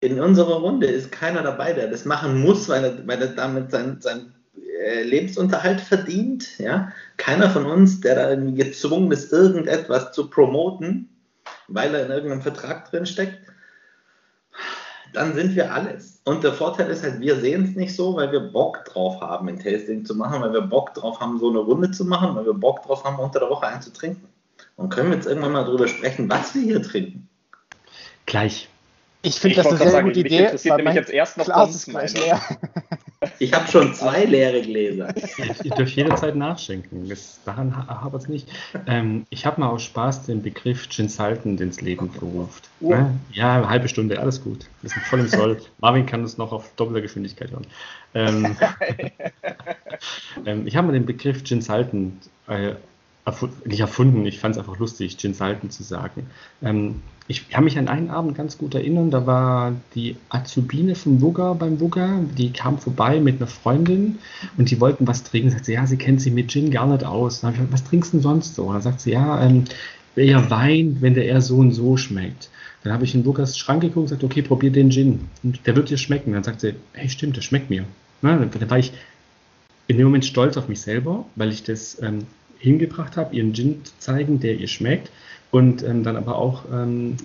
in unserer Runde ist keiner dabei, der das machen muss, weil er, weil er damit seinen sein äh, Lebensunterhalt verdient. Ja? Keiner von uns, der da irgendwie gezwungen ist, irgendetwas zu promoten, weil er in irgendeinem Vertrag drin steckt. Dann sind wir alles. Und der Vorteil ist halt, wir sehen es nicht so, weil wir Bock drauf haben, ein Tasting zu machen, weil wir Bock drauf haben, so eine Runde zu machen, weil wir Bock drauf haben, unter der Woche einzutrinken. Und können wir jetzt irgendwann mal darüber sprechen, was wir hier trinken. Gleich. Ich finde das eine sehr sagen, gute mich Idee. interessiert nämlich jetzt erst noch Glas ist gleich leer. Ich habe schon zwei leere Gläser. Ihr dürft jederzeit nachschenken. Das, daran hapert es nicht. Ähm, ich habe mal aus Spaß den Begriff Gin Salten ins Leben gerufen. Oh. Ne? Ja, eine halbe Stunde, alles gut. Wir sind voll im Soll. Marvin kann das noch auf doppelter Geschwindigkeit hören. Ähm, ähm, ich habe mal den Begriff Gin Salten äh, erfu nicht erfunden, ich fand es einfach lustig, Gin Salten zu sagen. Ähm, ich kann mich an einen Abend ganz gut erinnern, da war die Azubine vom Wugger beim Wugger, die kam vorbei mit einer Freundin und die wollten was trinken. Sagt sie, ja, sie kennt sich mit Gin gar nicht aus. Dann habe ich gesagt, was trinkst du denn sonst so? Und dann sagt sie, ja, ähm, eher Wein, wenn der eher so und so schmeckt. Dann habe ich in Wuggers Schrank geguckt und gesagt, okay, probier den Gin. Und der wird dir schmecken. Dann sagt sie, hey, stimmt, der schmeckt mir. Na, dann war ich in dem Moment stolz auf mich selber, weil ich das ähm, hingebracht habe, ihren Gin zeigen, der ihr schmeckt und ähm, dann aber auch ähm,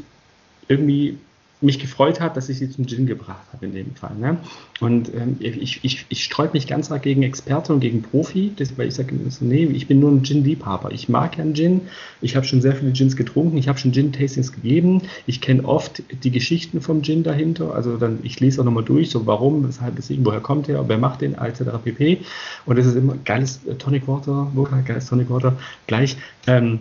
irgendwie mich gefreut hat, dass ich sie zum Gin gebracht habe in dem Fall. Ne? Und ähm, ich, ich, ich sträube mich ganz arg gegen Experte und gegen Profi, das, weil ich sage, so, nee, ich bin nur ein Gin-Liebhaber. Ich mag gern Gin, ich habe schon sehr viele Gins getrunken, ich habe schon Gin-Tastings gegeben, ich kenne oft die Geschichten vom Gin dahinter, also dann, ich lese auch nochmal durch, so warum, weshalb, weswegen, woher kommt der, wer macht den, etc. pp. Und das ist immer geiles äh, Tonic Water, geiles Tonic Water, gleich. Ähm,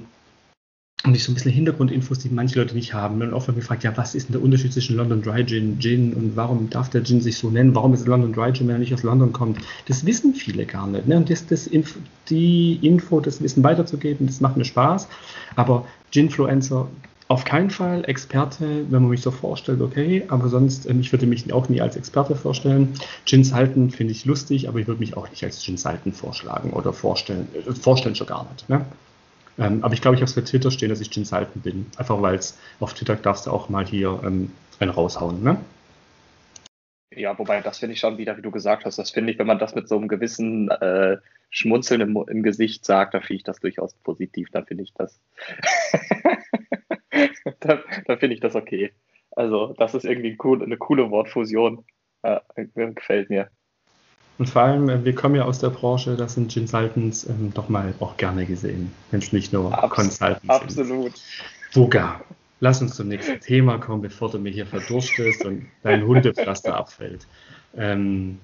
und ich so ein bisschen Hintergrundinfos, die manche Leute nicht haben. Und oft wird gefragt, ja, was ist denn der Unterschied zwischen London Dry Gin, Gin und warum darf der Gin sich so nennen? Warum ist London Dry Gin, wenn er nicht aus London kommt? Das wissen viele gar nicht. Ne? Und das, das Inf die Info, das Wissen weiterzugeben, das macht mir Spaß. Aber Ginfluencer auf keinen Fall Experte, wenn man mich so vorstellt, okay, aber sonst, ähm, ich würde mich auch nie als Experte vorstellen. Gin Salten finde ich lustig, aber ich würde mich auch nicht als Gin Salten vorschlagen oder vorstellen, äh, vorstellen schon gar nicht. Ne? Ähm, aber ich glaube, ich habe es bei Twitter stehen, dass ich Jin Salten bin. Einfach weil es auf Twitter darfst du auch mal hier ähm, einen raushauen, ne? Ja, wobei das finde ich schon wieder, wie du gesagt hast, das finde ich, wenn man das mit so einem gewissen äh, Schmunzeln im, im, Gesicht sagt, dann finde ich das durchaus positiv, dann finde ich das, dann, dann finde ich das okay. Also das ist irgendwie cool, eine coole Wortfusion, äh, gefällt mir. Und vor allem, äh, wir kommen ja aus der Branche, da sind Consultants ähm, doch mal auch gerne gesehen, wenn es nicht nur Abs Consultants absolut. sind. Absolut. lass uns zum nächsten Thema kommen, bevor du mir hier verdurstest und dein Hundepflaster abfällt. Ähm,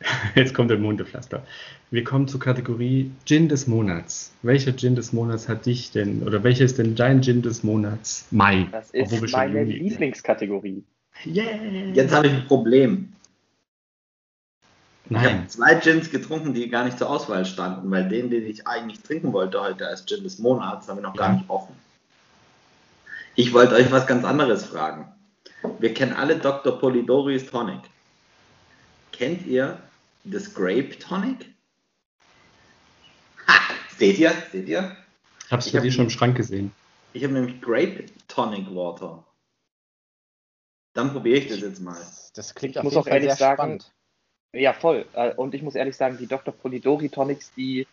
jetzt kommt der Hundepflaster. Wir kommen zur Kategorie Gin des Monats. Welcher Gin des Monats hat dich denn, oder welcher ist denn dein Gin des Monats? Mai. Das ist meine Lieblingskategorie. Yeah. Jetzt habe ich ein Problem. Nein. Ich habe zwei Gins getrunken, die gar nicht zur Auswahl standen, weil den, den ich eigentlich trinken wollte heute als Gin des Monats, haben wir noch gar nicht offen. Ich wollte euch was ganz anderes fragen. Wir kennen alle Dr. Polidoris Tonic. Kennt ihr das Grape Tonic? Ha! Seht ihr? Seht ihr? Ich habe es bei dir schon im Schrank gesehen. Ich habe nämlich Grape Tonic Water. Dann probiere ich das jetzt mal. Das klingt ich muss auch ehrlich sagen, spannend. Ja, voll. Äh, und ich muss ehrlich sagen, die Dr. Polidori Tonics, die,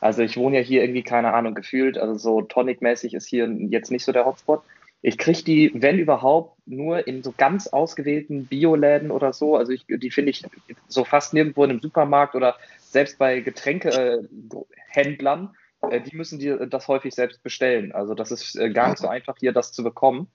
also ich wohne ja hier irgendwie, keine Ahnung, gefühlt, also so Tonic-mäßig ist hier jetzt nicht so der Hotspot. Ich kriege die, wenn überhaupt, nur in so ganz ausgewählten Bioläden oder so. Also ich, die finde ich so fast nirgendwo in einem Supermarkt oder selbst bei Getränkehändlern. Äh, die müssen dir das häufig selbst bestellen. Also das ist äh, gar nicht so einfach hier, das zu bekommen.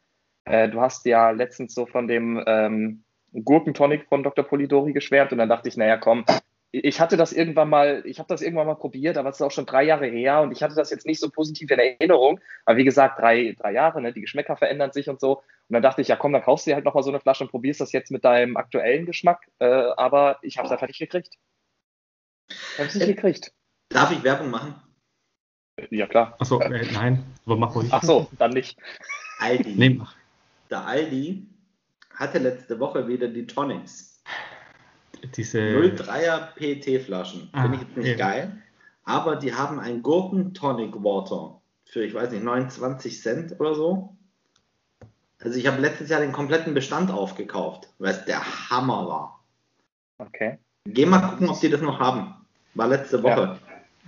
Äh, du hast ja letztens so von dem ähm, Gurkentonic von Dr. Polidori geschwärmt und dann dachte ich, naja, komm, ich hatte das irgendwann mal, ich habe das irgendwann mal probiert, aber es ist auch schon drei Jahre her und ich hatte das jetzt nicht so positiv in Erinnerung. Aber wie gesagt, drei, drei Jahre, ne, die Geschmäcker verändern sich und so. Und dann dachte ich, ja komm, dann kaufst du dir halt nochmal so eine Flasche und probierst das jetzt mit deinem aktuellen Geschmack. Äh, aber ich habe es einfach nicht gekriegt. Ich habe es nicht äh, gekriegt. Darf ich Werbung machen? Ja, klar. Achso, äh, nein, aber mach ruhig. Achso, dann nicht. Aldi. Nee, mach. Der Aldi hatte letzte Woche wieder die Tonics. Diese 03er PET-Flaschen. Ah, Finde ich jetzt nicht eben. geil. Aber die haben ein Gurken-Tonic Water für, ich weiß nicht, 29 Cent oder so. Also ich habe letztes Jahr den kompletten Bestand aufgekauft, weil es der Hammer war. Okay. Geh mal gucken, ob die das noch haben. War letzte Woche. Ja.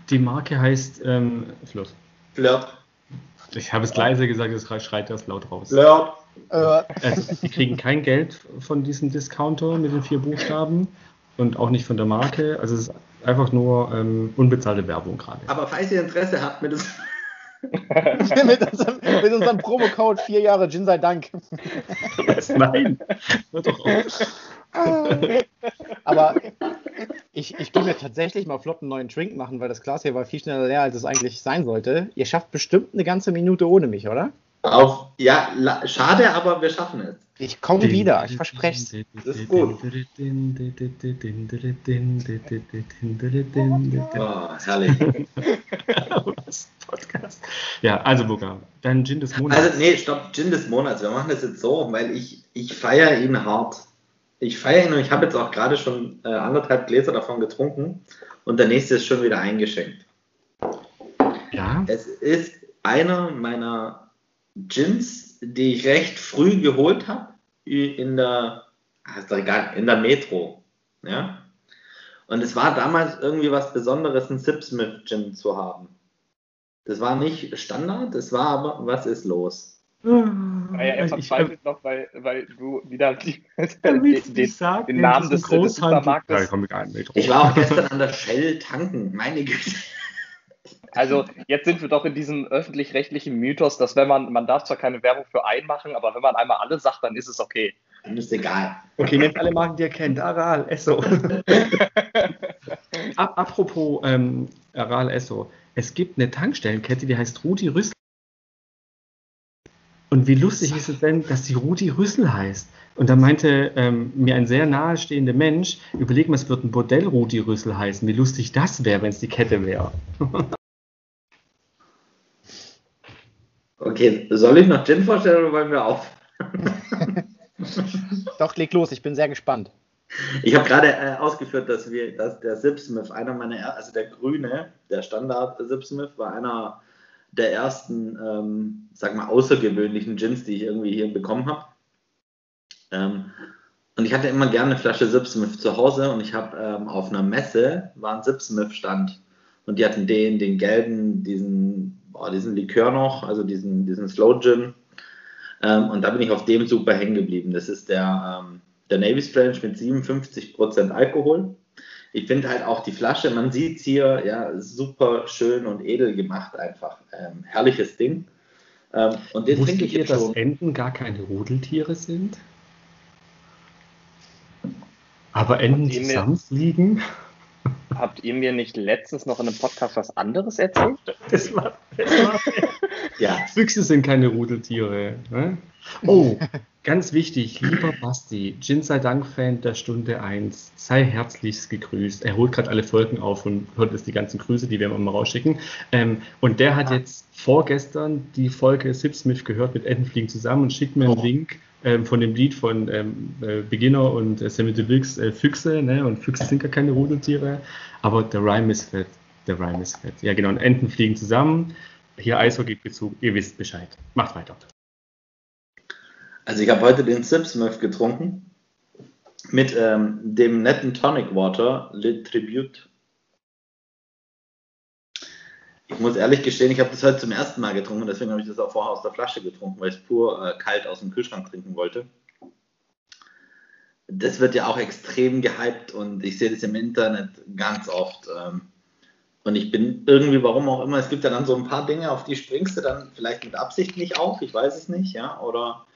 Die Marke heißt ähm, Flirt. Flirt. Ich habe es leise gesagt, es schreit das laut raus. Flirt. Äh. Also, die kriegen kein Geld von diesem Discounter mit den vier Buchstaben und auch nicht von der Marke. Also es ist einfach nur ähm, unbezahlte Werbung gerade. Aber falls ihr Interesse habt, mit, mit, unserem, mit unserem Promocode vier Jahre Gin sei Dank. Nein, hör doch auf. Aber ich, ich gehe mir tatsächlich mal flott einen neuen Drink machen, weil das Glas hier war viel schneller leer, als es eigentlich sein sollte. Ihr schafft bestimmt eine ganze Minute ohne mich, oder? Auf, ja, schade, aber wir schaffen es. Ich komme wieder, ich verspreche es. Das ist gut. Oh, herrlich. Podcast. Ja, also Burger, dein Gin des Monats. Also, nee, stopp, Gin des Monats. Wir machen das jetzt so, weil ich, ich feiere ihn hart. Ich feiere ihn und ich habe jetzt auch gerade schon äh, anderthalb Gläser davon getrunken und der nächste ist schon wieder eingeschenkt. Ja. Es ist einer meiner Gins, die ich recht früh geholt habe, in der, ah, ist doch egal, in der Metro. Ja? Und es war damals irgendwie was Besonderes, einen Sipsmith Gin zu haben. Das war nicht Standard, es war aber, was ist los? Ja, er verzweifelt noch, weil, weil du wieder die, den, den, sagen, den Namen des, des Supermarktes. Ich war auch gestern an der Shell tanken, meine Güte. Also jetzt sind wir doch in diesem öffentlich-rechtlichen Mythos, dass wenn man, man darf zwar keine Werbung für einen machen, aber wenn man einmal alle sagt, dann ist es okay. Dann ist egal. Okay, nehmt alle Marken, die ihr kennt. Aral, Esso. Apropos ähm, Aral, Esso. Es gibt eine Tankstellenkette, die heißt Rudi Rüssel. Und wie lustig ist es denn, dass sie Rudi Rüssel heißt? Und da meinte ähm, mir ein sehr nahestehender Mensch, überleg mal, es wird ein Bordell Rudi Rüssel heißen. Wie lustig das wäre, wenn es die Kette wäre. Okay, soll ich noch Gin vorstellen oder wollen wir auf? Doch, leg los, ich bin sehr gespannt. Ich habe gerade äh, ausgeführt, dass wir, dass der Sipsmith, einer meiner, also der grüne, der Standard Sipsmith, war einer der ersten, ähm, sag mal, außergewöhnlichen Gins, die ich irgendwie hier bekommen habe. Ähm, und ich hatte immer gerne eine Flasche Sipsmith zu Hause und ich habe ähm, auf einer Messe war ein Sipsmith-Stand und die hatten den, den gelben, diesen oh, diesen Likör noch, also diesen, diesen Slow Gin. Ähm, und da bin ich auf dem super hängen geblieben. Das ist der, ähm, der Navy Strange mit 57% Alkohol. ich finde halt auch die Flasche, man sieht es hier, ja, super schön und edel gemacht einfach. Ähm, herrliches Ding. Ähm, und den trinke ich jetzt dass schon. Enten gar keine Rudeltiere sind? Aber Enten zusammenfliegen? Habt ihr mir nicht letztens noch in einem Podcast was anderes erzählt? Das war, das war ja. Füchse sind keine Rudeltiere. Ne? Oh, ganz wichtig, lieber Basti, Jin sei Dank-Fan der Stunde 1, sei herzlichst gegrüßt. Er holt gerade alle Folgen auf und hört jetzt die ganzen Grüße, die wir immer rausschicken. Ähm, und der hat jetzt vorgestern die Folge Sipsmith gehört mit Entenfliegen zusammen und schickt mir einen oh. Link ähm, von dem Lied von ähm, äh, Beginner und äh, Sammy Deluxe äh, Füchse, ne? Und Füchse sind gar keine Rudeltiere, aber der Rhyme ist fett. Der Rhyme ist fett. Ja, genau. Und Enten fliegen zusammen. Hier Eishockey-Bezug. Ihr wisst Bescheid. Macht weiter. Also ich habe heute den Sipsmith getrunken mit ähm, dem netten Tonic Water Le Tribute. Ich muss ehrlich gestehen, ich habe das heute zum ersten Mal getrunken, deswegen habe ich das auch vorher aus der Flasche getrunken, weil ich es pur äh, kalt aus dem Kühlschrank trinken wollte. Das wird ja auch extrem gehypt und ich sehe das im Internet ganz oft. Ähm, und ich bin irgendwie, warum auch immer, es gibt ja dann so ein paar Dinge, auf die springst du dann vielleicht mit Absicht nicht auf, ich weiß es nicht, ja, oder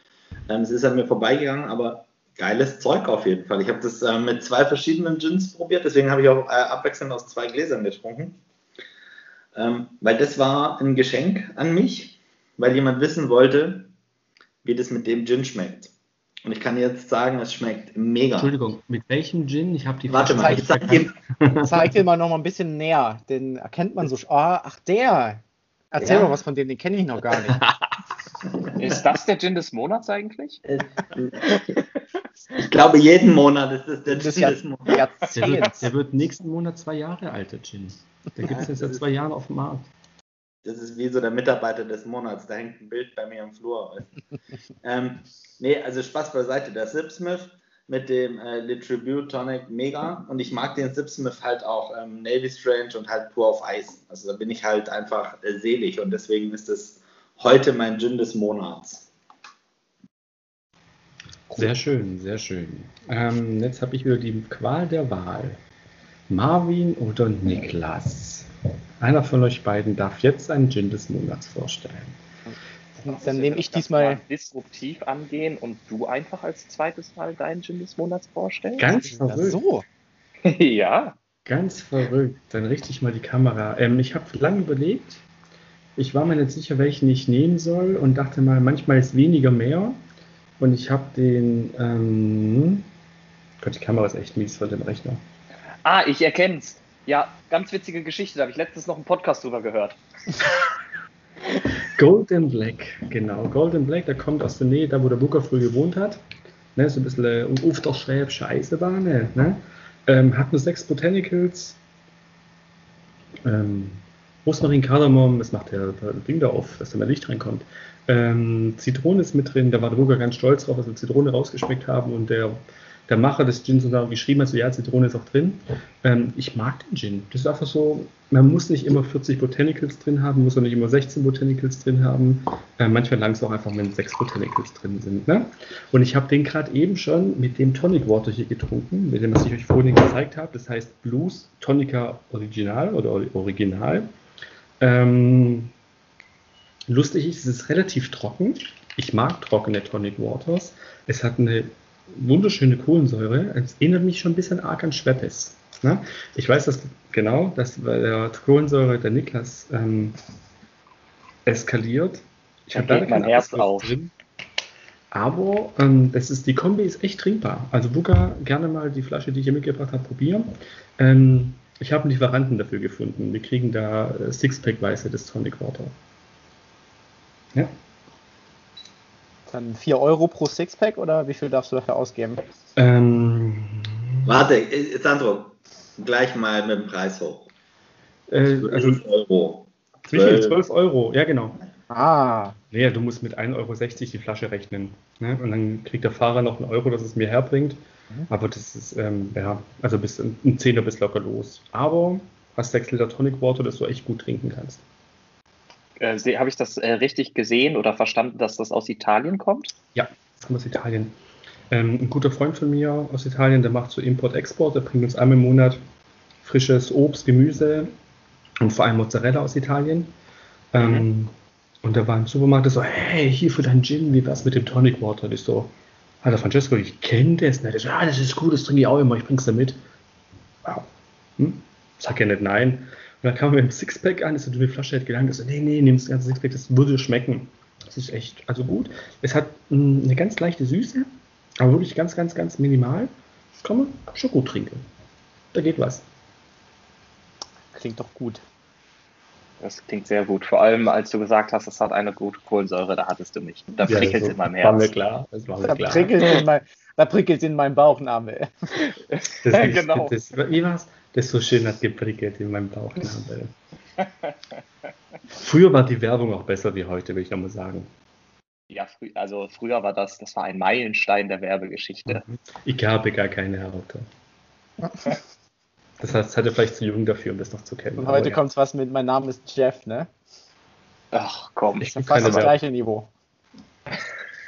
ähm, es ist an mir vorbeigegangen, aber geiles Zeug auf jeden Fall. Ich habe das äh, mit zwei verschiedenen Gins probiert, deswegen habe ich auch äh, abwechselnd aus zwei Gläsern getrunken. Ähm, weil das war ein Geschenk an mich, weil jemand wissen wollte, wie das mit dem Gin schmeckt. Und ich kann jetzt sagen, es schmeckt mega. Entschuldigung, mit welchem Gin? Ich habe die Warte mal, ich zeig dir, zeig dir mal noch mal ein bisschen näher. Den erkennt man so. Oh, ach, der. Erzähl ja. mal was von dem, den kenne ich noch gar nicht. Ist das der Gin des Monats eigentlich? Ich glaube, jeden Monat ist das der Gin des Monats. Der wird, der wird, nächsten Monat zwei Jahre alt, der Gin. Der gibt es jetzt seit zwei Jahren auf dem Markt. Das ist wie so der Mitarbeiter des Monats. Da hängt ein Bild bei mir im Flur. ähm, nee, also Spaß beiseite. Der Sipsmith mit dem äh, Le Tribute Tonic mega. Und ich mag den Sipsmith halt auch ähm, Navy Strange und halt pur auf Eis. Also da bin ich halt einfach äh, selig. Und deswegen ist es heute mein Gin des Monats. Sehr schön, sehr schön. Ähm, jetzt habe ich wieder die Qual der Wahl. Marvin oder Niklas? Einer von euch beiden darf jetzt einen Gin des Monats vorstellen. Dann, dann nehme ich diesmal disruptiv angehen und du einfach als zweites Mal deinen Gin des Monats vorstellen. Ganz verrückt. So. ja. Ganz verrückt. Dann richte ich mal die Kamera. Ähm, ich habe lange überlegt. Ich war mir nicht sicher, welchen ich nehmen soll und dachte mal, manchmal ist weniger mehr. Und ich habe den. Ähm, Gott, die Kamera ist echt mies von dem Rechner. Ah, ich erkenne es. Ja, ganz witzige Geschichte. Da habe ich letztens noch einen Podcast drüber gehört. Golden Black, genau. Golden Black, der kommt aus der Nähe, da wo der Booker früher gewohnt hat. Ne, so ein bisschen äh, um auf der Schwäbische Eisenbahn. Ne? Ähm, hat nur sechs Botanicals. Ähm, Rosmarin, Kardamom, das macht der, der Ding da auf, dass da mehr Licht reinkommt. Ähm, Zitrone ist mit drin, da war der Booker ganz stolz drauf, dass wir Zitrone rausgeschmeckt haben und der der Macher des Gins und geschrieben hat, so ja, Zitrone ist auch drin. Ähm, ich mag den Gin. Das ist einfach so, man muss nicht immer 40 Botanicals drin haben, muss auch nicht immer 16 Botanicals drin haben. Äh, manchmal langt es auch einfach, wenn 6 Botanicals drin sind. Ne? Und ich habe den gerade eben schon mit dem Tonic Water hier getrunken, mit dem, was ich euch vorhin gezeigt habe. Das heißt Blues Tonica Original oder Original. Ähm, lustig ist, es ist relativ trocken. Ich mag trockene Tonic Waters. Es hat eine wunderschöne Kohlensäure. Es erinnert mich schon ein bisschen arg an Schweppes. Ne? Ich weiß das genau, dass bei der Kohlensäure der Niklas ähm, eskaliert. Ich habe da mein Herz auf. Drin. Aber ähm, das ist, die Kombi ist echt trinkbar. Also Buka, gerne mal die Flasche, die ich hier mitgebracht habe, probieren. Ähm, ich habe einen Lieferanten dafür gefunden. Wir kriegen da äh, Sixpack-Weise des Tonic Water. Ja. Dann 4 Euro pro Sixpack oder wie viel darfst du dafür ausgeben? Ähm, Warte, äh, Sandro, gleich mal mit dem Preis hoch. Äh, 12 also, Euro. Wie viel? 12 Euro, ja genau. Ah. Naja, du musst mit 1,60 Euro die Flasche rechnen. Ne? Und dann kriegt der Fahrer noch einen Euro, dass es mir herbringt. Mhm. Aber das ist, ähm, ja, also bis ein Zehner bis locker los. Aber hast 6 Liter Tonic Water, das du echt gut trinken kannst äh, habe ich das äh, richtig gesehen oder verstanden, dass das aus Italien kommt? Ja, das kommt aus Italien. Ähm, ein guter Freund von mir aus Italien, der macht so Import-Export, der bringt uns einmal im Monat frisches Obst, Gemüse und vor allem Mozzarella aus Italien. Ähm, mhm. Und da war im Supermarkt so, hey, hier für dein Gin, wie war's mit dem Tonic Water? Und ich so, Alter Francesco, ich kenne das nicht. Ich so, ah, das ist gut, das trinke ich auch immer, ich bring's da mit. Wow. Hm? Sag ja nicht nein. Und dann kam er mit dem Sixpack an, ist so, die Flasche hat gelangt, so, nee, nee, nimm das ganze Sixpack, das würde schmecken. Das ist echt, also gut. Es hat mh, hm, eine ganz leichte Süße, aber wirklich ganz, ganz, ganz minimal. Kann man schon gut trinken. Da geht was. Klingt doch gut. Das klingt sehr gut. Vor allem, als du gesagt hast, es hat eine gute Kohlensäure, da hattest du mich. Da ja, prickelt es in meinem Herzen. War mir klar. Das war mir da, klar. Prickelt in mein, da prickelt in meinem Bauchnabel. Das ist, genau. Das, wie war's? Das so schön hat geprickelt in meinem Bauchnabel. Früher war die Werbung auch besser wie heute, will ich nochmal sagen. Ja, frü also früher war das, das war ein Meilenstein der Werbegeschichte. Mhm. Ich habe gar keine Auto. Das heißt, ihr vielleicht zu jung dafür, um das noch zu kennen. Und heute ja. kommt was mit, mein Name ist Jeff, ne? Ach komm, ich bin fast das gleiche Niveau.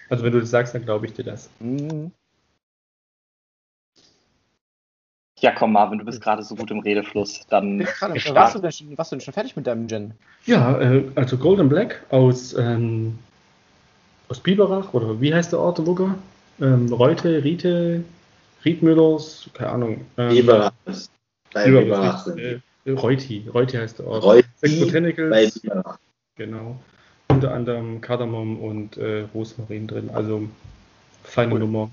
Also wenn du das sagst, dann glaube ich dir das. Mhm. Ja, komm, Marvin, du bist gerade so gut im Redefluss. Dann warst, du denn schon, warst du denn schon fertig mit deinem Gin? Ja, äh, also Golden Black aus, ähm, aus Biberach, oder wie heißt der Ort, Wugger? Ähm, Reute, Riete, Riedmüllers, keine Ahnung. Ähm, Biberach. Biberach. Äh, Reuti, Reuti heißt der Ort. Reuti Botanicals. Genau. Unter anderem Kardamom und äh, Rosmarin drin. Also feine cool. Nummer.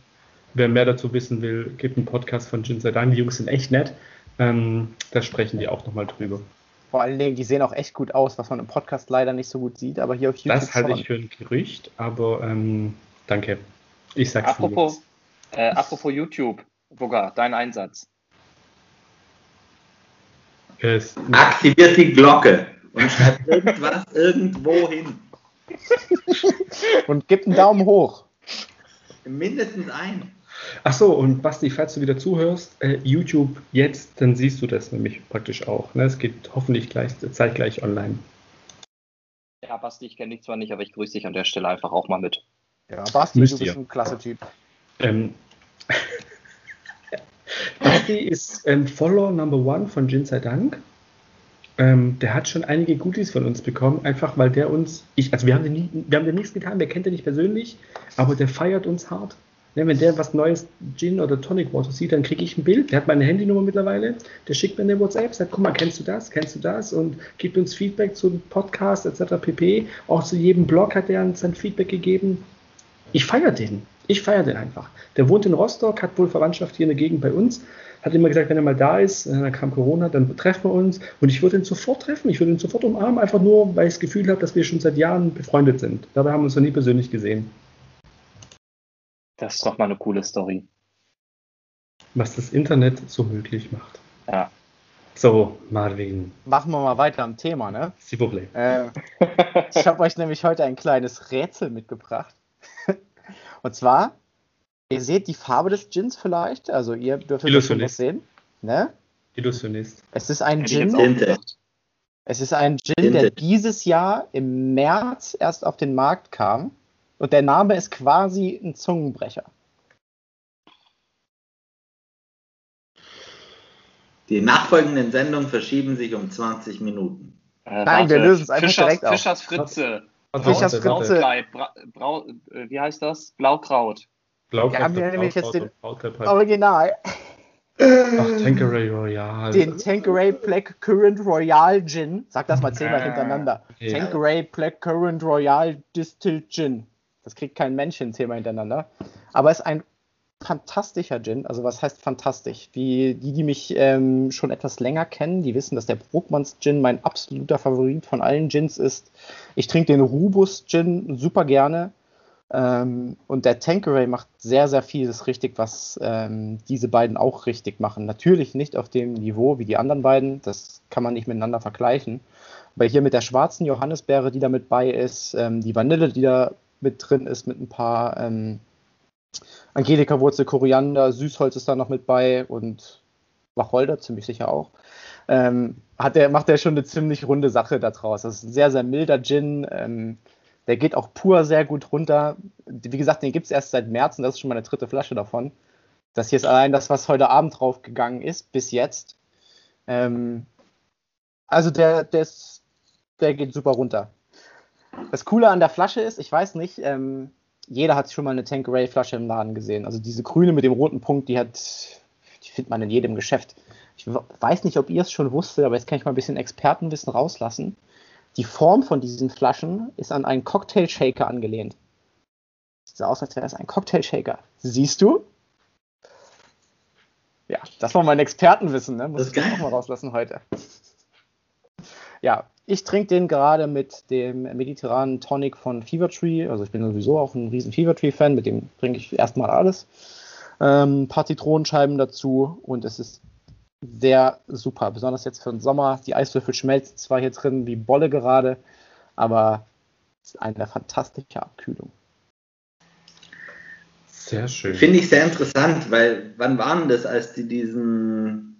Wer mehr dazu wissen will, gibt einen Podcast von Jin Sedan. Die Jungs sind echt nett. Ähm, da sprechen die auch nochmal drüber. Vor allen Dingen, die sehen auch echt gut aus, was man im Podcast leider nicht so gut sieht, aber hier auf YouTube. Das halte ich für ein Gerücht, aber ähm, danke. Ich sag's apropos, äh, apropos YouTube, Bugger, dein Einsatz. Es Aktiviert die Glocke und schreibt irgendwas irgendwo hin. und gibt einen Daumen hoch. Mindestens ein. Ach so, und Basti, falls du wieder zuhörst, äh, YouTube jetzt, dann siehst du das nämlich praktisch auch. Ne? Es geht hoffentlich gleich, zeitgleich online. Ja, Basti, ich kenne dich zwar nicht, aber ich grüße dich an der Stelle einfach auch mal mit. Ja, Basti, Müsst du bist ihr. ein klasse Typ. Ähm, Basti ist ähm, Follower Number One von Jin sei Dank. Ähm, der hat schon einige Goodies von uns bekommen, einfach weil der uns, ich, also wir haben, den nie, wir haben den nichts getan, wir kennt den nicht persönlich, aber der feiert uns hart. Ja, wenn der was Neues Gin oder Tonic Water sieht, dann kriege ich ein Bild. Der hat meine Handynummer mittlerweile. Der schickt mir eine WhatsApp, sagt, guck mal, kennst du das, kennst du das? Und gibt uns Feedback zum Podcast etc. pp. Auch zu jedem Blog hat er sein Feedback gegeben. Ich feiere den. Ich feiere den einfach. Der wohnt in Rostock, hat wohl Verwandtschaft hier in der Gegend bei uns. Hat immer gesagt, wenn er mal da ist, äh, dann kam Corona, dann treffen wir uns. Und ich würde ihn sofort treffen. Ich würde ihn sofort umarmen, einfach nur, weil ich das Gefühl habe, dass wir schon seit Jahren befreundet sind. Dabei haben wir uns noch nie persönlich gesehen. Das ist doch mal eine coole Story. Was das Internet so möglich macht. Ja. So, Marvin. Machen wir mal weiter am Thema, ne? Sie Problem. Äh, ich habe euch nämlich heute ein kleines Rätsel mitgebracht. Und zwar, ihr seht die Farbe des Gins vielleicht, also ihr dürft das sehen. Ne? Illusionist. Es ist ein Gin. Es ist ein Gin, der dieses Jahr im März erst auf den Markt kam. Und der Name ist quasi ein Zungenbrecher. Die nachfolgenden Sendungen verschieben sich um 20 Minuten. Äh, Nein, wir lösen es einfach Fischers, direkt auf. Fischers Fritze. Fischers Fritze. Bra, Brau, äh, wie heißt das? Blaukraut. Blaukraut. Wir haben ja nämlich jetzt den Original. Ach, Tanqueray Royal. Den Tanqueray Black Current Royal Gin. Sag das mal zehnmal hintereinander. Okay. Tanqueray Black Current Royal Distilled Gin. Das kriegt kein Mensch hin, zehnmal hintereinander. Aber es ist ein fantastischer Gin. Also was heißt fantastisch? Wie die, die mich ähm, schon etwas länger kennen, die wissen, dass der Bruckmanns Gin mein absoluter Favorit von allen Gins ist. Ich trinke den Rubus Gin super gerne. Ähm, und der Tanqueray macht sehr, sehr vieles richtig, was ähm, diese beiden auch richtig machen. Natürlich nicht auf dem Niveau wie die anderen beiden. Das kann man nicht miteinander vergleichen. Aber hier mit der schwarzen Johannisbeere, die da mit bei ist, ähm, die Vanille, die da mit drin ist, mit ein paar ähm, Angelika-Wurzel, Koriander, Süßholz ist da noch mit bei und Wacholder ziemlich sicher auch. Ähm, hat der, macht er schon eine ziemlich runde Sache da draus. Das ist ein sehr, sehr milder Gin. Ähm, der geht auch pur sehr gut runter. Wie gesagt, den gibt es erst seit März und das ist schon meine dritte Flasche davon. Das hier ist allein das, was heute Abend draufgegangen ist, bis jetzt. Ähm, also der, der, ist, der geht super runter. Das Coole an der Flasche ist, ich weiß nicht, ähm, jeder hat schon mal eine Tanqueray Flasche im Laden gesehen. Also diese grüne mit dem roten Punkt, die hat, die findet man in jedem Geschäft. Ich weiß nicht, ob ihr es schon wusstet, aber jetzt kann ich mal ein bisschen Expertenwissen rauslassen. Die Form von diesen Flaschen ist an einen Cocktail Shaker angelehnt. Sieht so aus, als wäre es ein Cocktail Shaker. Siehst du? Ja, das war mein Expertenwissen, ne? Muss ich auch mal rauslassen heute. Ja, ich trinke den gerade mit dem mediterranen Tonic von Fever Tree. Also ich bin sowieso auch ein riesen Fever Tree-Fan, mit dem trinke ich erstmal alles. Ähm, ein paar Zitronenscheiben dazu und es ist sehr super. Besonders jetzt für den Sommer. Die Eiswürfel schmelzen zwar hier drin wie Bolle gerade, aber es ist eine fantastische Abkühlung. Sehr schön. Finde ich sehr interessant, weil wann war denn das, als die diesen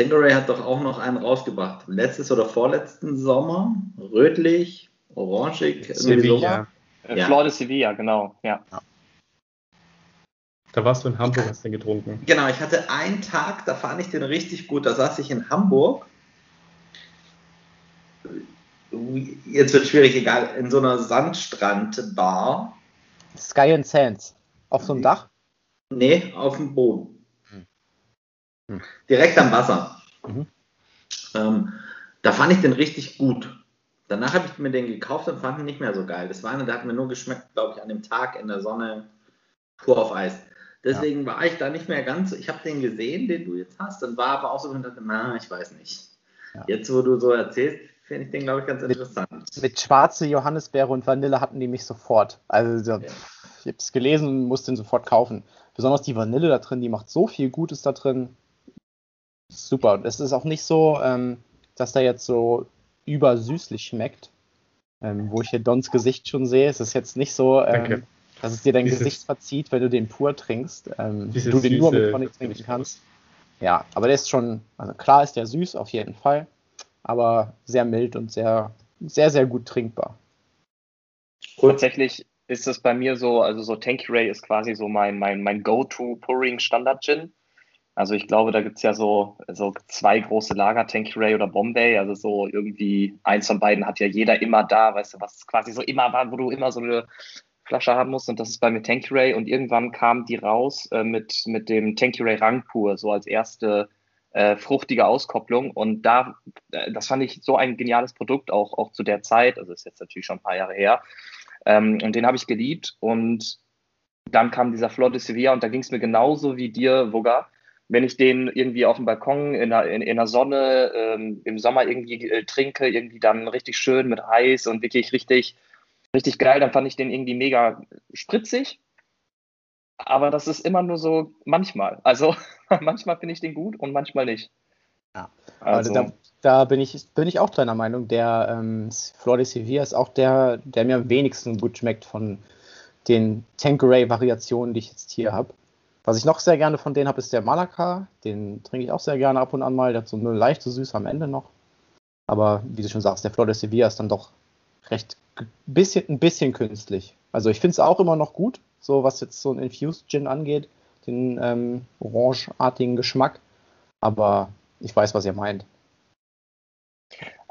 Tangeray hat doch auch noch einen rausgebracht. Letztes oder vorletzten Sommer. Rötlich, orangig, Sevilla. Äh, ja. Flor de Sevilla, genau. Ja. Da warst du in Hamburg, hast du den getrunken. Genau, ich hatte einen Tag, da fand ich den richtig gut. Da saß ich in Hamburg. Jetzt wird es schwierig, egal, in so einer Sandstrandbar. Sky and Sands. Auf so einem Dach? Nee, auf dem Boden. Direkt am Wasser. Mhm. Ähm, da fand ich den richtig gut. Danach habe ich mir den gekauft und fand ihn nicht mehr so geil. Das war einer, der hat mir nur geschmeckt, glaube ich, an dem Tag in der Sonne pur auf Eis. Deswegen ja. war ich da nicht mehr ganz so. Ich habe den gesehen, den du jetzt hast, und war aber auch so und dachte, na, ich weiß nicht. Ja. Jetzt, wo du so erzählst, finde ich den, glaube ich, ganz interessant. Mit, schwarze Johannisbeere und Vanille hatten die mich sofort. Also, ja. ich habe es gelesen und musste den sofort kaufen. Besonders die Vanille da drin, die macht so viel Gutes da drin. Super. Und es ist auch nicht so, ähm, dass der jetzt so übersüßlich schmeckt. Ähm, wo ich hier Dons Gesicht schon sehe, es ist jetzt nicht so, ähm, dass es dir dein dieses, Gesicht verzieht, wenn du den pur trinkst. Ähm, du den nur mit Tonic trinken kannst. Ja, aber der ist schon, also klar ist der süß auf jeden Fall, aber sehr mild und sehr, sehr, sehr gut trinkbar. Cool. Tatsächlich ist es bei mir so, also so Tanqueray ist quasi so mein, mein, mein Go-To-Pouring-Standard-Gin. Also ich glaube, da gibt es ja so, so zwei große Lager, Tanqueray oder Bombay. Also so irgendwie eins von beiden hat ja jeder immer da, weißt du, was quasi so immer war, wo du immer so eine Flasche haben musst. Und das ist bei mir Tanqueray. Und irgendwann kam die raus äh, mit, mit dem Tanqueray Rangpur, so als erste äh, fruchtige Auskopplung. Und da, äh, das fand ich so ein geniales Produkt, auch, auch zu der Zeit. Also ist jetzt natürlich schon ein paar Jahre her. Ähm, und den habe ich geliebt. Und dann kam dieser Flor de Sevilla und da ging es mir genauso wie dir, Wugger. Wenn ich den irgendwie auf dem Balkon in der, in, in der Sonne ähm, im Sommer irgendwie äh, trinke, irgendwie dann richtig schön mit Eis und wirklich richtig, richtig geil, dann fand ich den irgendwie mega spritzig. Aber das ist immer nur so manchmal. Also manchmal finde ich den gut und manchmal nicht. Ja, also, da, da, bin, ich, bin ich auch deiner Meinung. Der ähm, Flor de Sevilla ist auch der, der mir am wenigsten gut schmeckt von den Tanqueray-Variationen, die ich jetzt hier habe. Was ich noch sehr gerne von denen habe, ist der Malaka. Den trinke ich auch sehr gerne ab und an mal. Der hat so eine leichte Süße am Ende noch. Aber wie du schon sagst, der Flor de Sevilla ist dann doch recht bisschen, ein bisschen künstlich. Also ich finde es auch immer noch gut, so was jetzt so ein Infused Gin angeht, den ähm, orangeartigen Geschmack. Aber ich weiß, was ihr meint.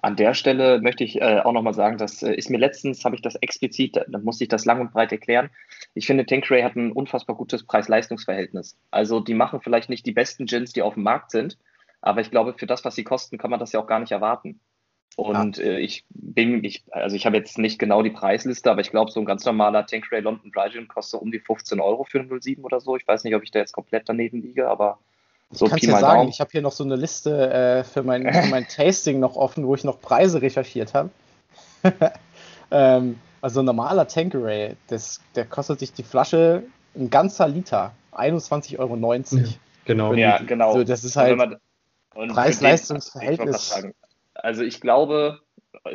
An der Stelle möchte ich äh, auch nochmal sagen, das äh, ist mir letztens, habe ich das explizit, da musste ich das lang und breit erklären. Ich finde, Tanqueray hat ein unfassbar gutes Preis-Leistungs-Verhältnis. Also die machen vielleicht nicht die besten Gins, die auf dem Markt sind, aber ich glaube, für das, was sie kosten, kann man das ja auch gar nicht erwarten. Und ja. äh, ich bin, ich, also ich habe jetzt nicht genau die Preisliste, aber ich glaube, so ein ganz normaler Tanqueray London Dry Gin kostet um die 15 Euro für einen 07 oder so. Ich weiß nicht, ob ich da jetzt komplett daneben liege, aber so ich kann ja sagen, Daumen. ich habe hier noch so eine Liste äh, für, mein, für mein Tasting noch offen, wo ich noch Preise recherchiert habe. ähm, also ein normaler Tanqueray, das, der kostet sich die Flasche ein ganzer Liter, 21,90 Euro. Genau. Ja, genau. So, das ist halt Preis-Leistungs-Verhältnis. Also ich glaube,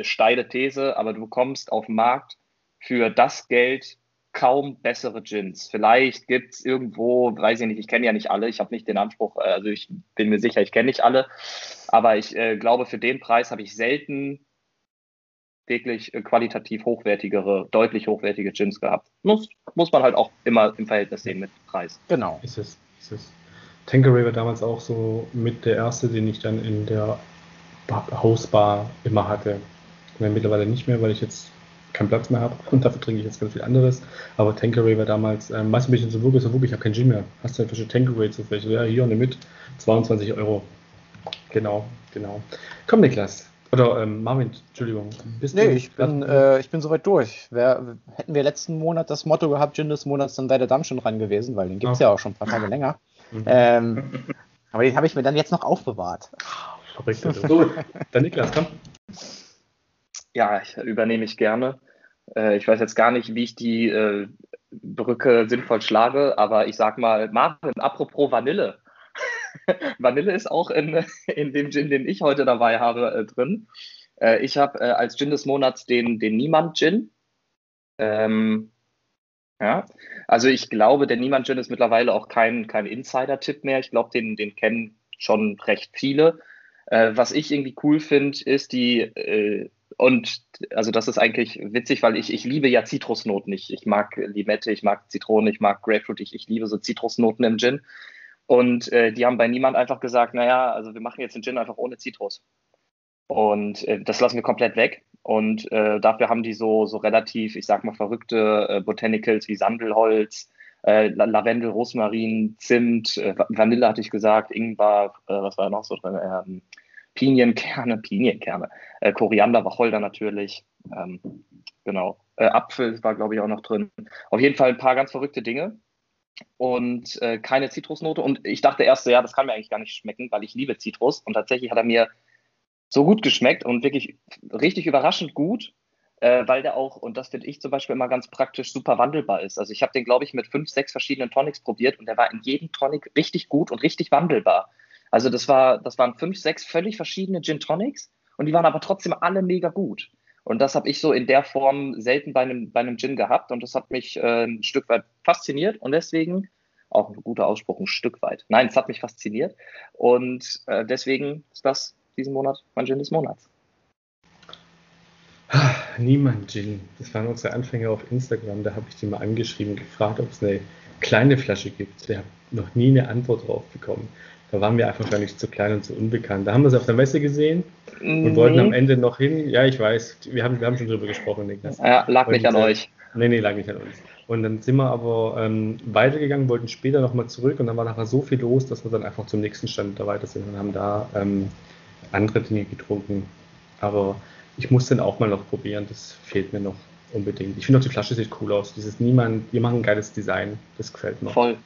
steile These, aber du bekommst auf dem Markt für das Geld kaum bessere Gins. Vielleicht gibt es irgendwo, weiß ich nicht, ich kenne ja nicht alle, ich habe nicht den Anspruch, äh, also ich bin mir sicher, ich kenne nicht alle, aber ich äh, glaube, für den Preis habe ich selten wirklich äh, qualitativ hochwertigere, deutlich hochwertige Gins gehabt. Muss, muss man halt auch immer im Verhältnis sehen mit Preis. Genau. Ist es, ist es. Tanqueray war damals auch so mit der erste, den ich dann in der Hausbar immer hatte. Mittlerweile nicht mehr, weil ich jetzt keinen Platz mehr habe und dafür trinke ich jetzt ganz viel anderes. Aber Tanqueray war damals, ähm, was ein bisschen so wirklich, so wirklich, ich habe keinen Gin mehr. Hast du eine Flasche Tanqueray zufällig? Ja, hier nimm mit. 22 Euro. Genau, genau. Komm, Niklas. Oder ähm, Marvin, Entschuldigung. Bist nee, ich bin, äh, ich bin soweit durch. Wär, hätten wir letzten Monat das Motto gehabt, Gin des Monats, dann wäre der Damm schon dran gewesen, weil den gibt es ja auch schon ein paar Tage länger. Mhm. Ähm, aber den habe ich mir dann jetzt noch aufbewahrt. Verrückt. So, dann Niklas, komm. Ja, ich, übernehme ich gerne. Äh, ich weiß jetzt gar nicht, wie ich die äh, Brücke sinnvoll schlage, aber ich sag mal, Marvin, apropos Vanille. Vanille ist auch in, in dem Gin, den ich heute dabei habe, äh, drin. Äh, ich habe äh, als Gin des Monats den, den Niemand-Gin. Ähm, ja, also ich glaube, der Niemand-Gin ist mittlerweile auch kein, kein Insider-Tipp mehr. Ich glaube, den, den kennen schon recht viele. Äh, was ich irgendwie cool finde, ist die, und also das ist eigentlich witzig, weil ich, ich liebe ja Zitrusnoten. Ich, ich mag Limette, ich mag Zitrone, ich mag Grapefruit, ich, ich liebe so Zitrusnoten im Gin. Und äh, die haben bei niemand einfach gesagt, naja, also wir machen jetzt den Gin einfach ohne Zitrus. Und äh, das lassen wir komplett weg. Und äh, dafür haben die so, so relativ, ich sag mal, verrückte äh, Botanicals wie Sandelholz, äh, Lavendel, Rosmarin, Zimt, äh, Vanille hatte ich gesagt, Ingwer, was war noch so drin? Ähm, Pinienkerne, Pinienkerne, äh, Koriander, Wacholder natürlich, ähm, genau. Äh, Apfel war, glaube ich, auch noch drin. Auf jeden Fall ein paar ganz verrückte Dinge und äh, keine Zitrusnote. Und ich dachte erst, ja, das kann mir eigentlich gar nicht schmecken, weil ich liebe Zitrus. Und tatsächlich hat er mir so gut geschmeckt und wirklich richtig überraschend gut, äh, weil der auch, und das finde ich zum Beispiel immer ganz praktisch, super wandelbar ist. Also ich habe den, glaube ich, mit fünf, sechs verschiedenen Tonics probiert und der war in jedem Tonic richtig gut und richtig wandelbar. Also das, war, das waren fünf, sechs völlig verschiedene Gin Tonics und die waren aber trotzdem alle mega gut. Und das habe ich so in der Form selten bei einem, bei einem Gin gehabt und das hat mich äh, ein Stück weit fasziniert und deswegen, auch ein guter Ausspruch, ein Stück weit. Nein, es hat mich fasziniert und äh, deswegen ist das diesen Monat mein Gin des Monats. Niemand Gin. Das waren unsere Anfänger auf Instagram. Da habe ich die mal angeschrieben, gefragt, ob es eine kleine Flasche gibt. Der hat noch nie eine Antwort drauf bekommen. Da waren wir einfach wahrscheinlich zu klein und zu unbekannt. Da haben wir sie auf der Messe gesehen und nee. wollten am Ende noch hin. Ja, ich weiß, wir haben, wir haben schon drüber gesprochen, Niklas. Ja, lag und, nicht an äh, euch. Nee, nee, lag nicht an uns. Und dann sind wir aber ähm, weitergegangen, wollten später nochmal zurück und dann war nachher so viel los, dass wir dann einfach zum nächsten Stand da weiter sind und haben da ähm, andere Dinge getrunken. Aber ich muss den auch mal noch probieren, das fehlt mir noch unbedingt. Ich finde auch die Flasche sieht cool aus. Dieses Niemand, die machen ein geiles Design, das gefällt mir. Voll,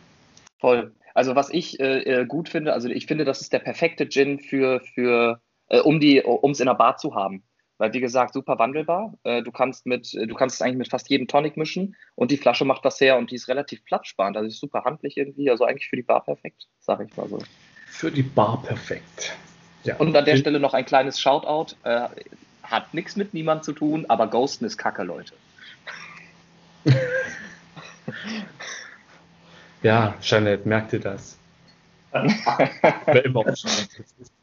voll. Also was ich äh, äh, gut finde, also ich finde, das ist der perfekte Gin für, für äh, um die, um es in der Bar zu haben. Weil wie gesagt, super wandelbar. Äh, du kannst mit, du kannst es eigentlich mit fast jedem Tonic mischen und die Flasche macht das her und die ist relativ platzsparend. Also ist super handlich irgendwie. Also eigentlich für die Bar perfekt, sage ich mal so. Für die Bar perfekt. Ja. Und an der Stelle noch ein kleines Shoutout. Äh, hat nichts mit niemand zu tun, aber Ghosten ist Kacke, Leute. Ja, Janet, merkt ihr das? Wer immer auch Janet ist.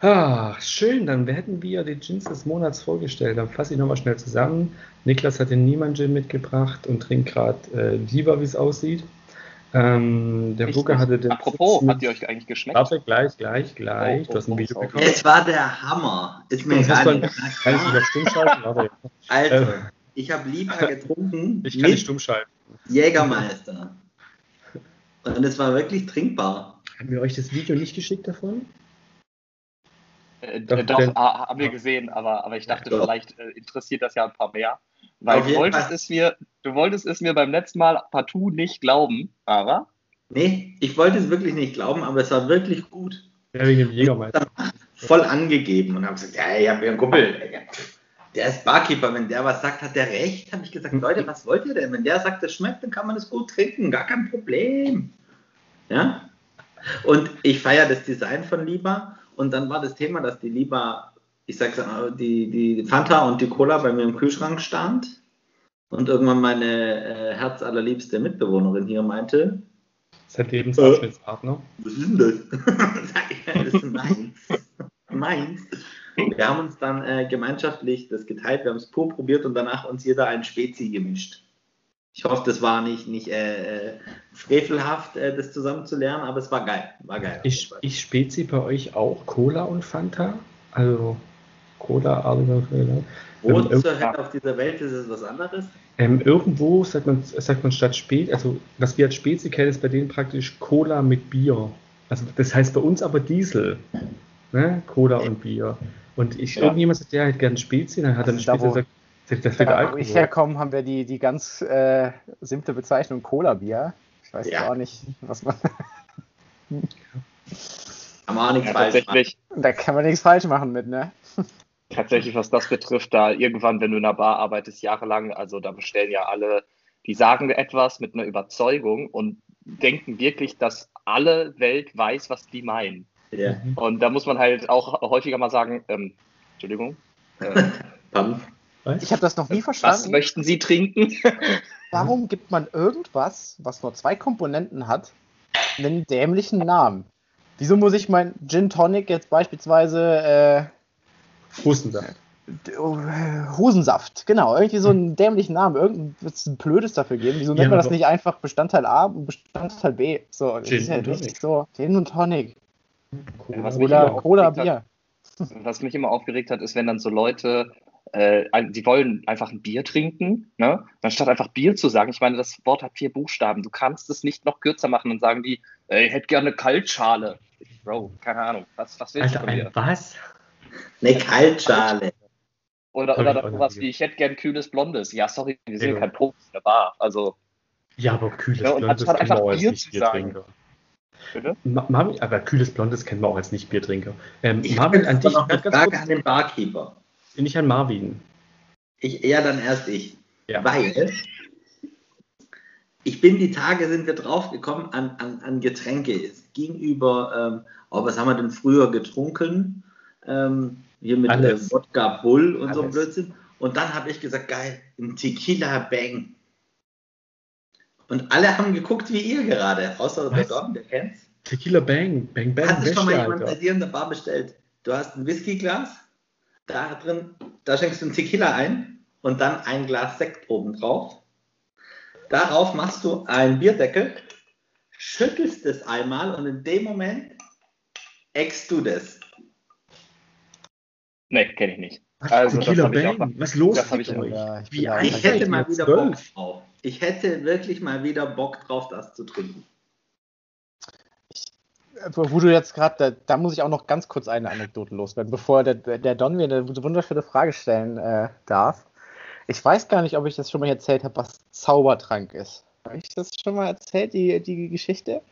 Ah, schön, dann werden wir die Gins des Monats vorgestellt. Dann fasse ich nochmal schnell zusammen. Niklas hat den Niemand-Gin mitgebracht und trinkt gerade äh, lieber, wie es aussieht. Ähm, der Bucker hatte den. Apropos, hat die euch eigentlich geschmeckt? Warte, gleich, gleich, gleich. Oh, du hast ein oh, Video bekommen. Es war der Hammer. Ist mir gar nicht. Kann ich nicht auf Stumm schalten? Warte. Also, äh, ich habe lieber getrunken. Ich kann nicht stumm schalten. Jägermeister. Und es war wirklich trinkbar. Haben wir euch das Video nicht geschickt davon? Äh, doch, doch ah, haben wir gesehen, aber, aber ich dachte, doch. vielleicht äh, interessiert das ja ein paar mehr. Weil du wolltest, es mir, du wolltest es mir beim letzten Mal partout nicht glauben, aber. Nee, ich wollte es wirklich nicht glauben, aber es war wirklich gut. Ja, wegen dem Jägermeister. Voll angegeben und habe gesagt, ja, ich habe einen Kumpel der ist Barkeeper, wenn der was sagt, hat der recht. Habe ich gesagt, Leute, was wollt ihr denn? Wenn der sagt, das schmeckt, dann kann man es gut trinken, gar kein Problem. Ja? Und ich feiere das Design von Liba. Und dann war das Thema, dass die Liba, ich sag's die, die Fanta und die Cola bei mir im Kühlschrank stand. Und irgendwann meine äh, herzallerliebste Mitbewohnerin hier meinte, sein Lebensabschnittspartner. Äh, was ist denn das? Sag ich, das ist meins. meins. Wir haben uns dann äh, gemeinschaftlich das geteilt, wir haben es pur probiert und danach uns jeder ein Spezi gemischt. Ich hoffe, das war nicht, nicht äh, äh frevelhaft, äh, das zusammen zu lernen, aber es war geil. War geil. Ich, ich Spezi bei euch auch Cola und Fanta? Also Cola, Arlinger, Wo ähm, zur Hölle auf dieser Welt ist es was anderes? Ähm, irgendwo sagt man, sagt man statt Spezi, also was wir als Spezi kennen, ist bei denen praktisch Cola mit Bier. Also das heißt bei uns aber Diesel. Ne? Cola und Bier. Und ich, ja. irgendjemand sagt, der halt gern Spezi, dann hat er also eine Spezi gesagt, das wird da, wo ich herkomme, haben wir die, die ganz äh, simple Bezeichnung Cola-Bier. Ich weiß ja. auch nicht, was man. kann man auch nichts ja, falsch machen. Da kann man nichts falsch machen mit, ne? Tatsächlich, was das betrifft, da irgendwann, wenn du in einer Bar arbeitest, jahrelang, also da bestellen ja alle, die sagen etwas mit einer Überzeugung und denken wirklich, dass alle Welt weiß, was die meinen. Ja. Und da muss man halt auch häufiger mal sagen, ähm, Entschuldigung. Äh, ich habe das noch nie verstanden. Was möchten Sie trinken? Warum gibt man irgendwas, was nur zwei Komponenten hat, einen dämlichen Namen? Wieso muss ich mein Gin Tonic jetzt beispielsweise äh, Hustensaft? Hosensaft, genau, irgendwie so einen dämlichen Namen, irgendein Blödes dafür geben. Wieso nennt ja, man das nicht einfach Bestandteil A und Bestandteil B? So, das Gin ist ja richtig so. Gin und Tonic. Cola, was Cola, Cola Bier. Hat, was mich immer aufgeregt hat, ist, wenn dann so Leute äh, die wollen einfach ein Bier trinken, ne? Anstatt einfach Bier zu sagen, ich meine, das Wort hat vier Buchstaben, du kannst es nicht noch kürzer machen und sagen die, ich hätte gerne eine Kaltschale. Bro, keine Ahnung, was, was willst Alter, du von mir? Was? Eine Kaltschale. Oder, oder dann sowas wie, ich hätte gern kühles Blondes. Ja, sorry, wir sind ja kein Profi in der Bar. Also, ja, aber kühles ja, Blondes kennen wir auch als Nicht-Biertrinker. Bitte? Marvin, aber kühles Blondes kennen wir auch als Nicht-Biertrinker. Ähm, Marvin, an dich noch eine Frage an den Barkeeper. Nicht an Marvin. Ich, ja, dann erst ich. Ja. Weil ich bin die Tage, sind wir draufgekommen an, an, an Getränke. Es ging über, ähm, oh, was haben wir denn früher getrunken? Ähm, hier mit äh, Wodka Bull und Alles. so Blödsinn. Und dann habe ich gesagt, geil, ein Tequila Bang. Und alle haben geguckt wie ihr gerade, außer was? der Don, der kennt's. Tequila Bang, Bang Bang. Hat sich schon mal jemand bei dir in der Bar bestellt? Du hast ein Whiskyglas, da drin, da schenkst du ein Tequila ein und dann ein Glas Sekt oben drauf. Darauf machst du einen Bierdeckel, schüttelst es einmal und in dem Moment eckst du das. Nee, kenne ich nicht. Also, Tequila Bang? Was los das ich, euch? Ja, ich, Wie ich hätte mal wieder Bock drauf. Ich hätte wirklich mal wieder Bock drauf, das zu trinken wo du jetzt gerade, da, da, muss ich auch noch ganz kurz eine Anekdote loswerden, bevor der, der Don mir eine wunderschöne Frage stellen äh, darf. Ich weiß gar nicht, ob ich das schon mal erzählt habe, was Zaubertrank ist. Habe ich das schon mal erzählt, die, die Geschichte?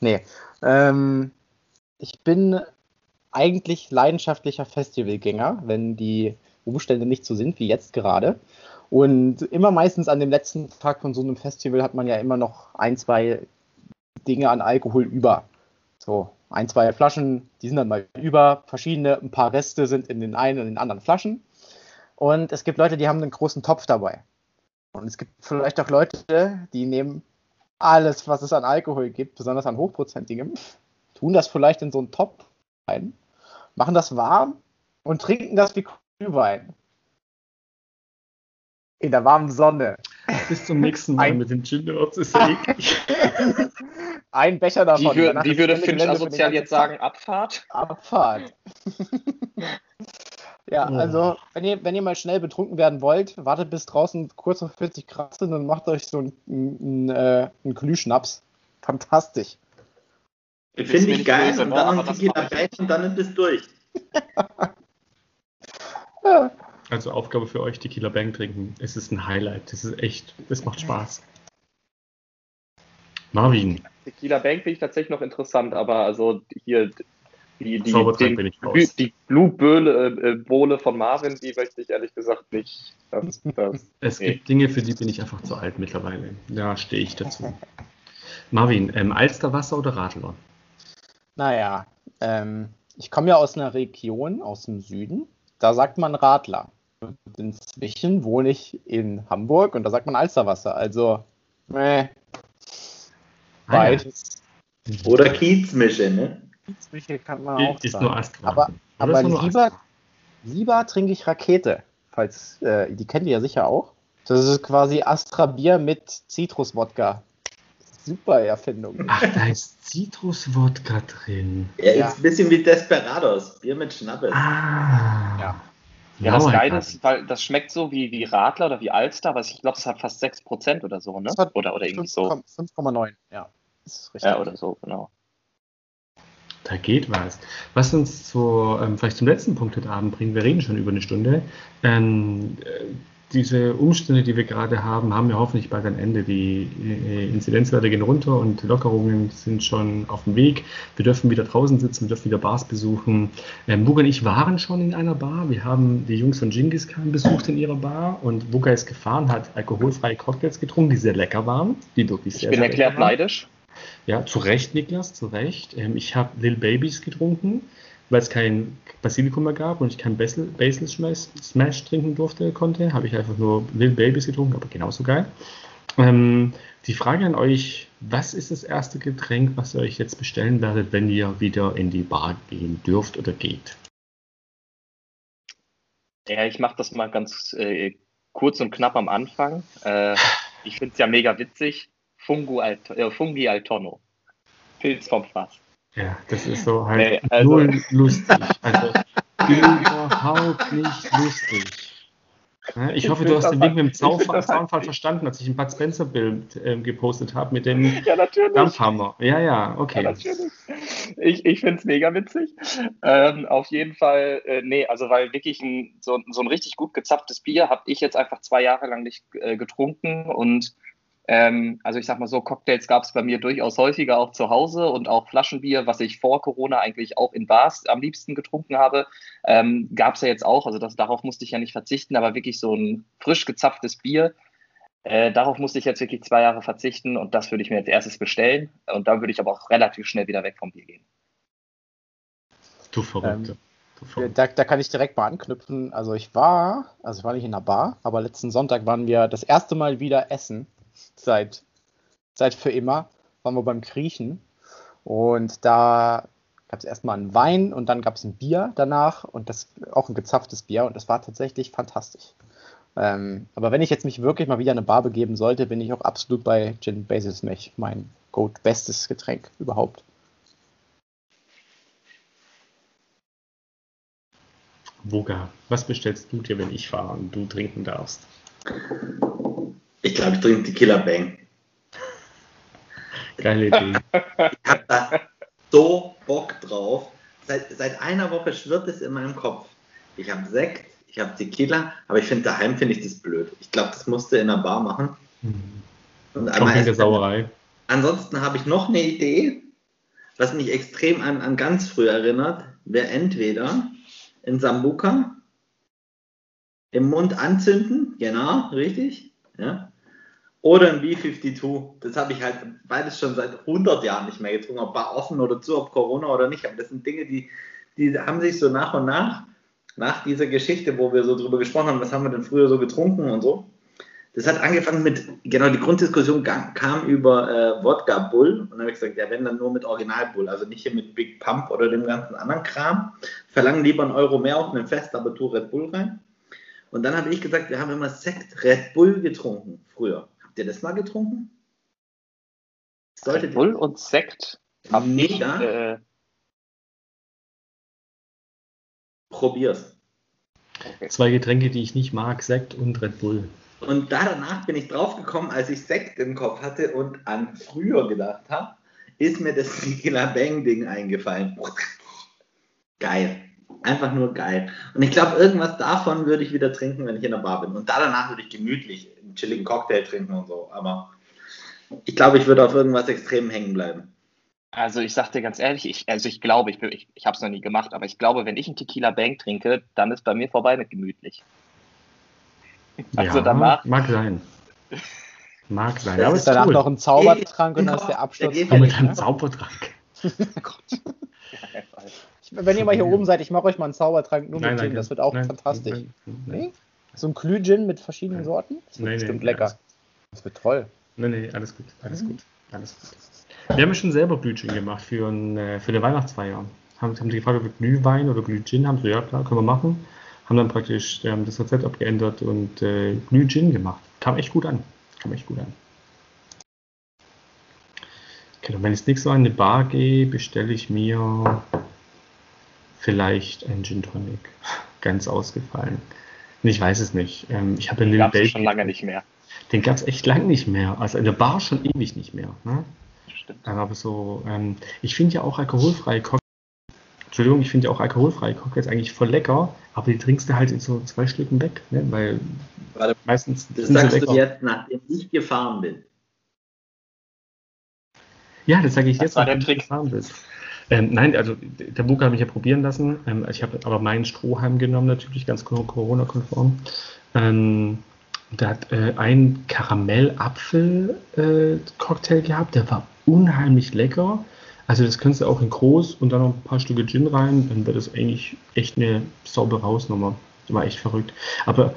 Nee. Ähm, ich bin eigentlich leidenschaftlicher Festivalgänger, wenn die Umstände nicht so sind wie jetzt gerade. Und immer meistens an dem letzten Tag von so einem Festival hat man ja immer noch ein, zwei Dinge an Alkohol über. So, ein, zwei Flaschen, die sind dann mal über, verschiedene, ein paar Reste sind in den einen und den anderen Flaschen. Und es gibt Leute, die haben einen großen Topf dabei. Und es gibt vielleicht auch Leute, die nehmen alles, was es an Alkohol gibt, besonders an hochprozentigem, tun das vielleicht in so einen Topf rein, machen das warm und trinken das wie Glühwein. In der warmen Sonne. Bis zum nächsten Mal Ein mit den Gin Nerds ist ja eklig. Ein Becher davon. Wie, für, wie würde Finch asozial jetzt sagen? Abfahrt? Abfahrt. ja, oh. also, wenn ihr, wenn ihr mal schnell betrunken werden wollt, wartet bis draußen kurz auf 40 Grad sind und macht euch so einen, einen, äh, einen Glühschnaps. Fantastisch. Finde ich geil. Böse, und dann noch Tequila und dann ist es durch. ja. Also Aufgabe für euch, Tequila Bang trinken. Es ist ein Highlight. Das ist echt, es macht Spaß. Marvin. Tequila Bank finde ich tatsächlich noch interessant, aber also hier die, die, den, die Blue Böhle, äh, Bohle von Marvin, die möchte ich ehrlich gesagt nicht. Das, das, es nee. gibt Dinge, für die bin ich einfach zu alt mittlerweile. Da stehe ich dazu. Marvin, ähm, Alsterwasser oder Radler? Naja, ähm, ich komme ja aus einer Region aus dem Süden, da sagt man Radler. Und inzwischen wohne ich in Hamburg und da sagt man Alsterwasser. Also, äh, Beides. Oder Kiezmische, ne? Kiezmische kann man auch ist sagen. Nur aber aber lieber, lieber trinke ich Rakete. Falls, äh, die kennt ihr ja sicher auch. Das ist quasi Astra Bier mit Zitruswodka. Super Erfindung. Ach, da ist Zitruswodka drin. Ja, ja, ist ein bisschen wie Desperados. Bier mit Schnappes. Ah. Ja. Ja, das Geile ist, weil das schmeckt so wie, wie Radler oder wie Alster, aber ich glaube, das hat fast 6% oder so, ne? Oder, oder irgendwie 5, so. 5,9, ja. Das ist richtig. Ja, oder so, genau. Da geht was. Was uns so ähm, vielleicht zum letzten Punkt heute Abend bringt, wir reden schon über eine Stunde. Ähm, äh, diese Umstände, die wir gerade haben, haben ja hoffentlich bald ein Ende. Die äh, Inzidenzwerte gehen runter und Lockerungen sind schon auf dem Weg. Wir dürfen wieder draußen sitzen, wir dürfen wieder Bars besuchen. Ähm, Buga und ich waren schon in einer Bar. Wir haben die Jungs von Genghis Khan besucht in ihrer Bar und Buga ist gefahren, hat alkoholfreie Cocktails getrunken, die sehr lecker waren, die wirklich sehr, Ich bin sehr erklärt neidisch. Ja, zu Recht, Niklas, zu Recht. Ähm, ich habe Lil Babies getrunken weil es kein Basilikum mehr gab und ich kein Basil, Basil Smash, trinken durfte, konnte, habe ich einfach nur Little Babies getrunken, aber genauso geil. Ähm, die Frage an euch, was ist das erste Getränk, was ihr euch jetzt bestellen werdet, wenn ihr wieder in die Bar gehen dürft oder geht? Ja, ich mache das mal ganz äh, kurz und knapp am Anfang. Äh, ich finde es ja mega witzig. Fungu Alt äh, Fungi Altono. Pilz vom Fass. Ja, das ist so halt nee, also null lustig. Also überhaupt nicht lustig. Ich, ich hoffe, du hast den Link mit dem Zaunfall, Zaunfall verstanden, als ich ein Bud Spencer-Bild ähm, gepostet habe mit dem ja, Dampfhammer. Ja, ja, okay. Ja. Ich, ich finde es mega witzig. Ähm, auf jeden Fall, äh, nee, also weil wirklich ein, so, so ein richtig gut gezapftes Bier habe ich jetzt einfach zwei Jahre lang nicht äh, getrunken und ähm, also ich sag mal so, Cocktails gab es bei mir durchaus häufiger auch zu Hause und auch Flaschenbier, was ich vor Corona eigentlich auch in Bars am liebsten getrunken habe, ähm, gab es ja jetzt auch. Also das, darauf musste ich ja nicht verzichten, aber wirklich so ein frisch gezapftes Bier. Äh, darauf musste ich jetzt wirklich zwei Jahre verzichten und das würde ich mir als erstes bestellen. Und dann würde ich aber auch relativ schnell wieder weg vom Bier gehen. Du Verrückte. Ähm, da, da, kann ich direkt mal anknüpfen. Also ich war, also ich war nicht in der Bar, aber letzten Sonntag waren wir das erste Mal wieder essen seit, seit für immer, waren wir beim Griechen. Und da gab es erstmal einen Wein und dann gab es ein Bier danach und das auch ein gezapftes Bier und das war tatsächlich fantastisch. Ähm, aber wenn ich jetzt mich wirklich mal wieder in eine Bar begeben sollte, bin ich auch absolut bei Gin Basil Smash, mein Goat bestes Getränk überhaupt. Woga, was bestellst du dir, wenn ich fahre und du trinken darfst? Ich glaube, ich trinke Killer Bang. Geile Idee. ich habe da so Bock drauf. Seit, seit einer Woche schwirrt es in meinem Kopf. Ich habe Sekt, ich habe Tequila, aber ich finde daheim finde ich das blöd. Ich glaube, das musste in einer Bar machen. Und einmal in der Sauerei. Ansonsten habe ich noch eine Idee, was mich extrem an, an ganz früh erinnert. Wäre entweder in Sambuka im Mund anzünden, genau, richtig, ja, oder ein B52. Das habe ich halt beides schon seit 100 Jahren nicht mehr getrunken, ob war offen oder zu, ob Corona oder nicht. Aber das sind Dinge, die, die haben sich so nach und nach, nach dieser Geschichte, wo wir so drüber gesprochen haben, was haben wir denn früher so getrunken und so. Das hat angefangen mit, genau, die Grunddiskussion kam über äh, Wodka Bull. Und dann habe ich gesagt, ja, wenn dann nur mit Original Bull, also nicht hier mit Big Pump oder dem ganzen anderen Kram. Verlangen lieber einen Euro mehr auf einen Fest, aber tu Red Bull rein. Und dann habe ich gesagt, wir haben immer Sekt Red Bull getrunken früher. Habt ihr das mal getrunken? Red Bull und Sekt haben Mega. Äh, Probier's. Okay. Zwei Getränke, die ich nicht mag, Sekt und Red Bull. Und da danach bin ich draufgekommen, als ich Sekt im Kopf hatte und an früher gedacht habe, ist mir das Tequila Bang Ding eingefallen. Geil. Einfach nur geil. Und ich glaube, irgendwas davon würde ich wieder trinken, wenn ich in der Bar bin. Und da danach würde ich gemütlich einen chilligen Cocktail trinken und so. Aber ich glaube, ich würde auf irgendwas extrem hängen bleiben. Also ich sag dir ganz ehrlich, ich, also ich glaube, ich, ich, ich habe es noch nie gemacht, aber ich glaube, wenn ich einen Tequila Bank trinke, dann ist bei mir vorbei mit gemütlich. Also ja, danach. Mag sein. Mag sein. Aber ist danach cool. noch ein Zaubertrank und dann ist der Absturz. mit einem Zaubertrank. oh Gott. wenn ihr mal hier oben seid, ich mache euch mal einen Zaubertrank nur nein, mit Gin. Das wird auch nein, fantastisch. Nee? So ein Glühgin mit verschiedenen Sorten? Das wird bestimmt lecker. Das wird toll. Nee, nee, alles gut. Alles gut. Alles gut. Wir haben ja schon selber Glühgin gemacht für, ein, äh, für eine Weihnachtsfeier. Haben, haben die gefragt, ob wir Glühwein oder Glühgin haben. So, ja, klar, können wir machen. Haben dann praktisch ähm, das Rezept abgeändert und äh, Glühgin gemacht. kam echt gut an. Kam echt gut an. Okay, wenn ich nächste Mal in eine Bar gehe, bestelle ich mir vielleicht einen Gin Tonic. Ganz ausgefallen. Ich weiß es nicht. Ähm, ich habe den Lil schon lange nicht mehr. Den gab es echt lange nicht mehr. Also in der Bar schon ewig nicht mehr. Ne? Stimmt. Aber so, ähm, ich finde ja auch alkoholfreie Cocktails, Entschuldigung, ich finde ja auch alkoholfreie Cocktails eigentlich voll lecker, aber die trinkst du halt in so zwei Stücken weg, ne? weil Warte, meistens. Das sagst du jetzt, nachdem ich gefahren bin. Ja, das sage ich jetzt, nachdem du gefahren bist. Ähm, nein, also der Buch habe ich ja probieren lassen. Ähm, ich habe aber meinen Strohhalm genommen, natürlich ganz Corona-konform. Ähm, der hat äh, einen Karamell-Apfel-Cocktail äh, gehabt, der war unheimlich lecker. Also das kannst du auch in groß und dann noch ein paar Stücke Gin rein, dann wird das eigentlich echt eine saubere Hausnummer. War echt verrückt. Aber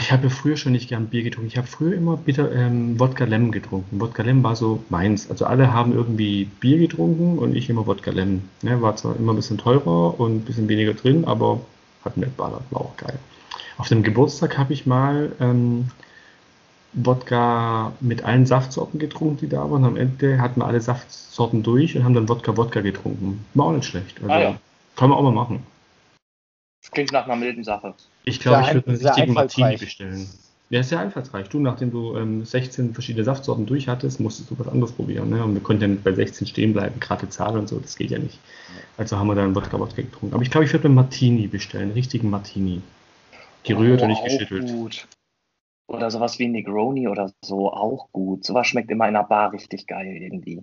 ich habe ja früher schon nicht gern Bier getrunken. Ich habe früher immer bitter ähm, Wodka Lemon getrunken. Wodka Lemon war so meins. Also alle haben irgendwie Bier getrunken und ich immer Wodka Lemon. Ne, war zwar immer ein bisschen teurer und ein bisschen weniger drin, aber hat mir ballert, war auch geil. Auf dem Geburtstag habe ich mal ähm, Wodka mit allen Saftsorten getrunken, die da waren. Am Ende hatten wir alle Saftsorten durch und haben dann Wodka-Wodka getrunken. War auch nicht schlecht. Also, ah, ja. Kann man auch mal machen. Das klingt nach einer milden Sache. Ich glaube, ich würde einen richtigen Martini bestellen. Ja, ist ja einfallsreich. Du, nachdem du ähm, 16 verschiedene Saftsorten durch hattest, musstest du was anderes probieren. Ne? Und wir konnten ja nicht bei 16 stehen bleiben, gerade Zahl und so, das geht ja nicht. Also haben wir dann Wodka-Wodka getrunken. Aber ich glaube, ich würde einen Martini bestellen, einen richtigen Martini. Gerührt oh, und nicht geschüttelt. Gut. Oder sowas wie Negroni oder so, auch gut. Sowas schmeckt immer in der Bar richtig geil irgendwie.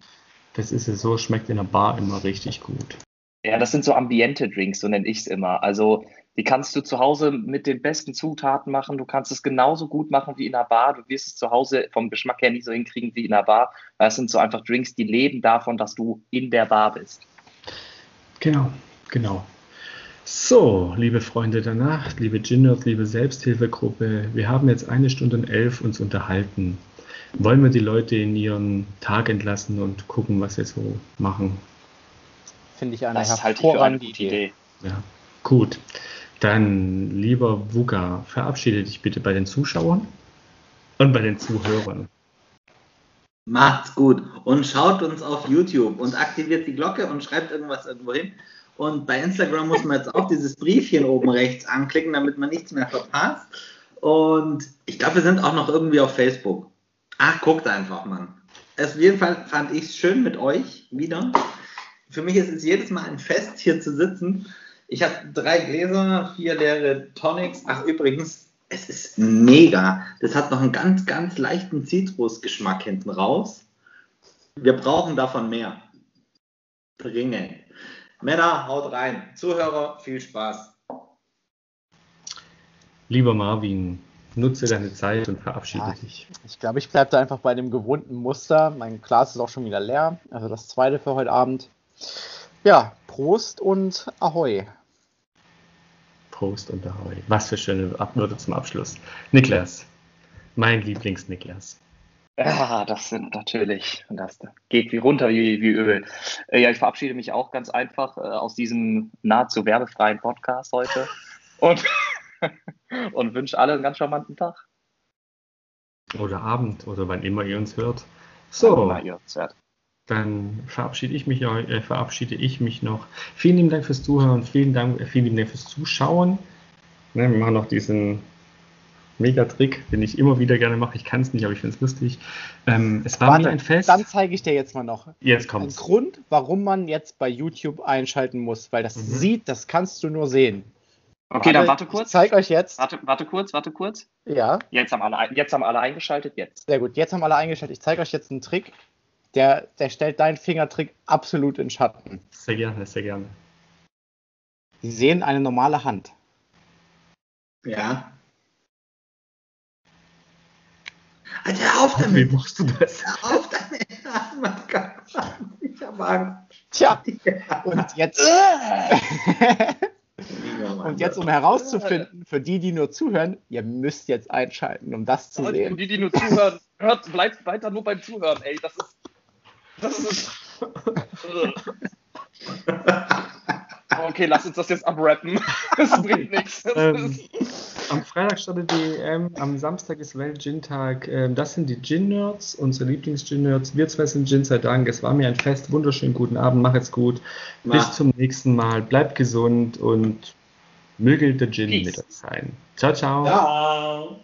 Das ist es so, schmeckt in der Bar immer richtig gut. Ja, das sind so Ambiente-Drinks, so nenne ich es immer. Also, die kannst du zu Hause mit den besten Zutaten machen. Du kannst es genauso gut machen wie in der Bar. Du wirst es zu Hause vom Geschmack her nicht so hinkriegen wie in der Bar. Das sind so einfach Drinks, die leben davon, dass du in der Bar bist. Genau, genau. So, liebe Freunde der Nacht, liebe Ginners, liebe Selbsthilfegruppe, wir haben jetzt eine Stunde und elf uns unterhalten. Wollen wir die Leute in ihren Tag entlassen und gucken, was sie so machen? Finde ich eine das hervorragende Idee. Idee. Ja, gut. Dann, lieber Wuga, verabschiede dich bitte bei den Zuschauern und bei den Zuhörern. Macht's gut und schaut uns auf YouTube und aktiviert die Glocke und schreibt irgendwas irgendwo hin. Und bei Instagram muss man jetzt auch dieses Briefchen oben rechts anklicken, damit man nichts mehr verpasst. Und ich glaube, wir sind auch noch irgendwie auf Facebook. Ach, guckt einfach, Mann. auf jeden Fall fand ich es schön mit euch wieder. Für mich ist es jedes Mal ein Fest, hier zu sitzen. Ich habe drei Gläser, vier leere Tonics. Ach, übrigens, es ist mega. Das hat noch einen ganz, ganz leichten Zitrusgeschmack hinten raus. Wir brauchen davon mehr. Dringend. Männer, haut rein. Zuhörer, viel Spaß. Lieber Marvin, nutze deine Zeit und verabschiede ja, dich. Ich glaube, ich bleibe da einfach bei dem gewohnten Muster. Mein Glas ist auch schon wieder leer. Also das zweite für heute Abend. Ja, Prost und Ahoi. Prost und Ahoi. Was für schöne Abwürde zum Abschluss. Niklas, mein Lieblings-Niklas. Ja, das sind natürlich, das geht wie runter wie, wie Öl. Äh, ja, ich verabschiede mich auch ganz einfach äh, aus diesem nahezu werbefreien Podcast heute und, und wünsche alle einen ganz charmanten Tag. Oder Abend oder wann immer ihr uns hört. So, ihr uns hört. Dann verabschiede ich, mich, äh, verabschiede ich mich noch. Vielen lieben Dank fürs Zuhören, vielen, Dank, äh, vielen lieben Dank fürs Zuschauen. Ne, wir machen noch diesen Mega-Trick, den ich immer wieder gerne mache. Ich kann es nicht, aber ich finde es lustig. Ähm, es war Warte, mir ein Fest. Dann zeige ich dir jetzt mal noch. Jetzt kommt Ein Grund, warum man jetzt bei YouTube einschalten muss, weil das mhm. sieht, das kannst du nur sehen. Okay, warte, dann warte kurz. Ich zeige euch jetzt. Warte, warte kurz, warte kurz. Ja. Jetzt haben, alle, jetzt haben alle eingeschaltet, jetzt. Sehr gut, jetzt haben alle eingeschaltet. Ich zeige euch jetzt einen Trick, der, der stellt deinen Fingertrick absolut in Schatten. Sehr gerne, sehr gerne. Sie sehen eine normale Hand. Ja. Alter, auf damit. Wie machst du das? Auf damit. Ich hab Angst. Tja, und jetzt. und jetzt, um herauszufinden, für die, die nur zuhören, ihr müsst jetzt einschalten, um das zu sehen. Für die, die nur zuhören, hört, bleibt weiter nur beim Zuhören, ey. Das ist. Das ist. okay, lass uns das jetzt abrappen. Das bringt nichts. Ähm, am Freitag startet die EM, am Samstag ist Welt-Gin-Tag. Ähm, das sind die Gin-Nerds, unsere Lieblings-Gin-Nerds. Wir zwei sind Gin sei Dank. Es war mir ein Fest. Wunderschönen guten Abend. Mach es gut. Mach. Bis zum nächsten Mal. Bleibt gesund und möge der Gin Peace. mit euch sein. Ciao, ciao. Ciao.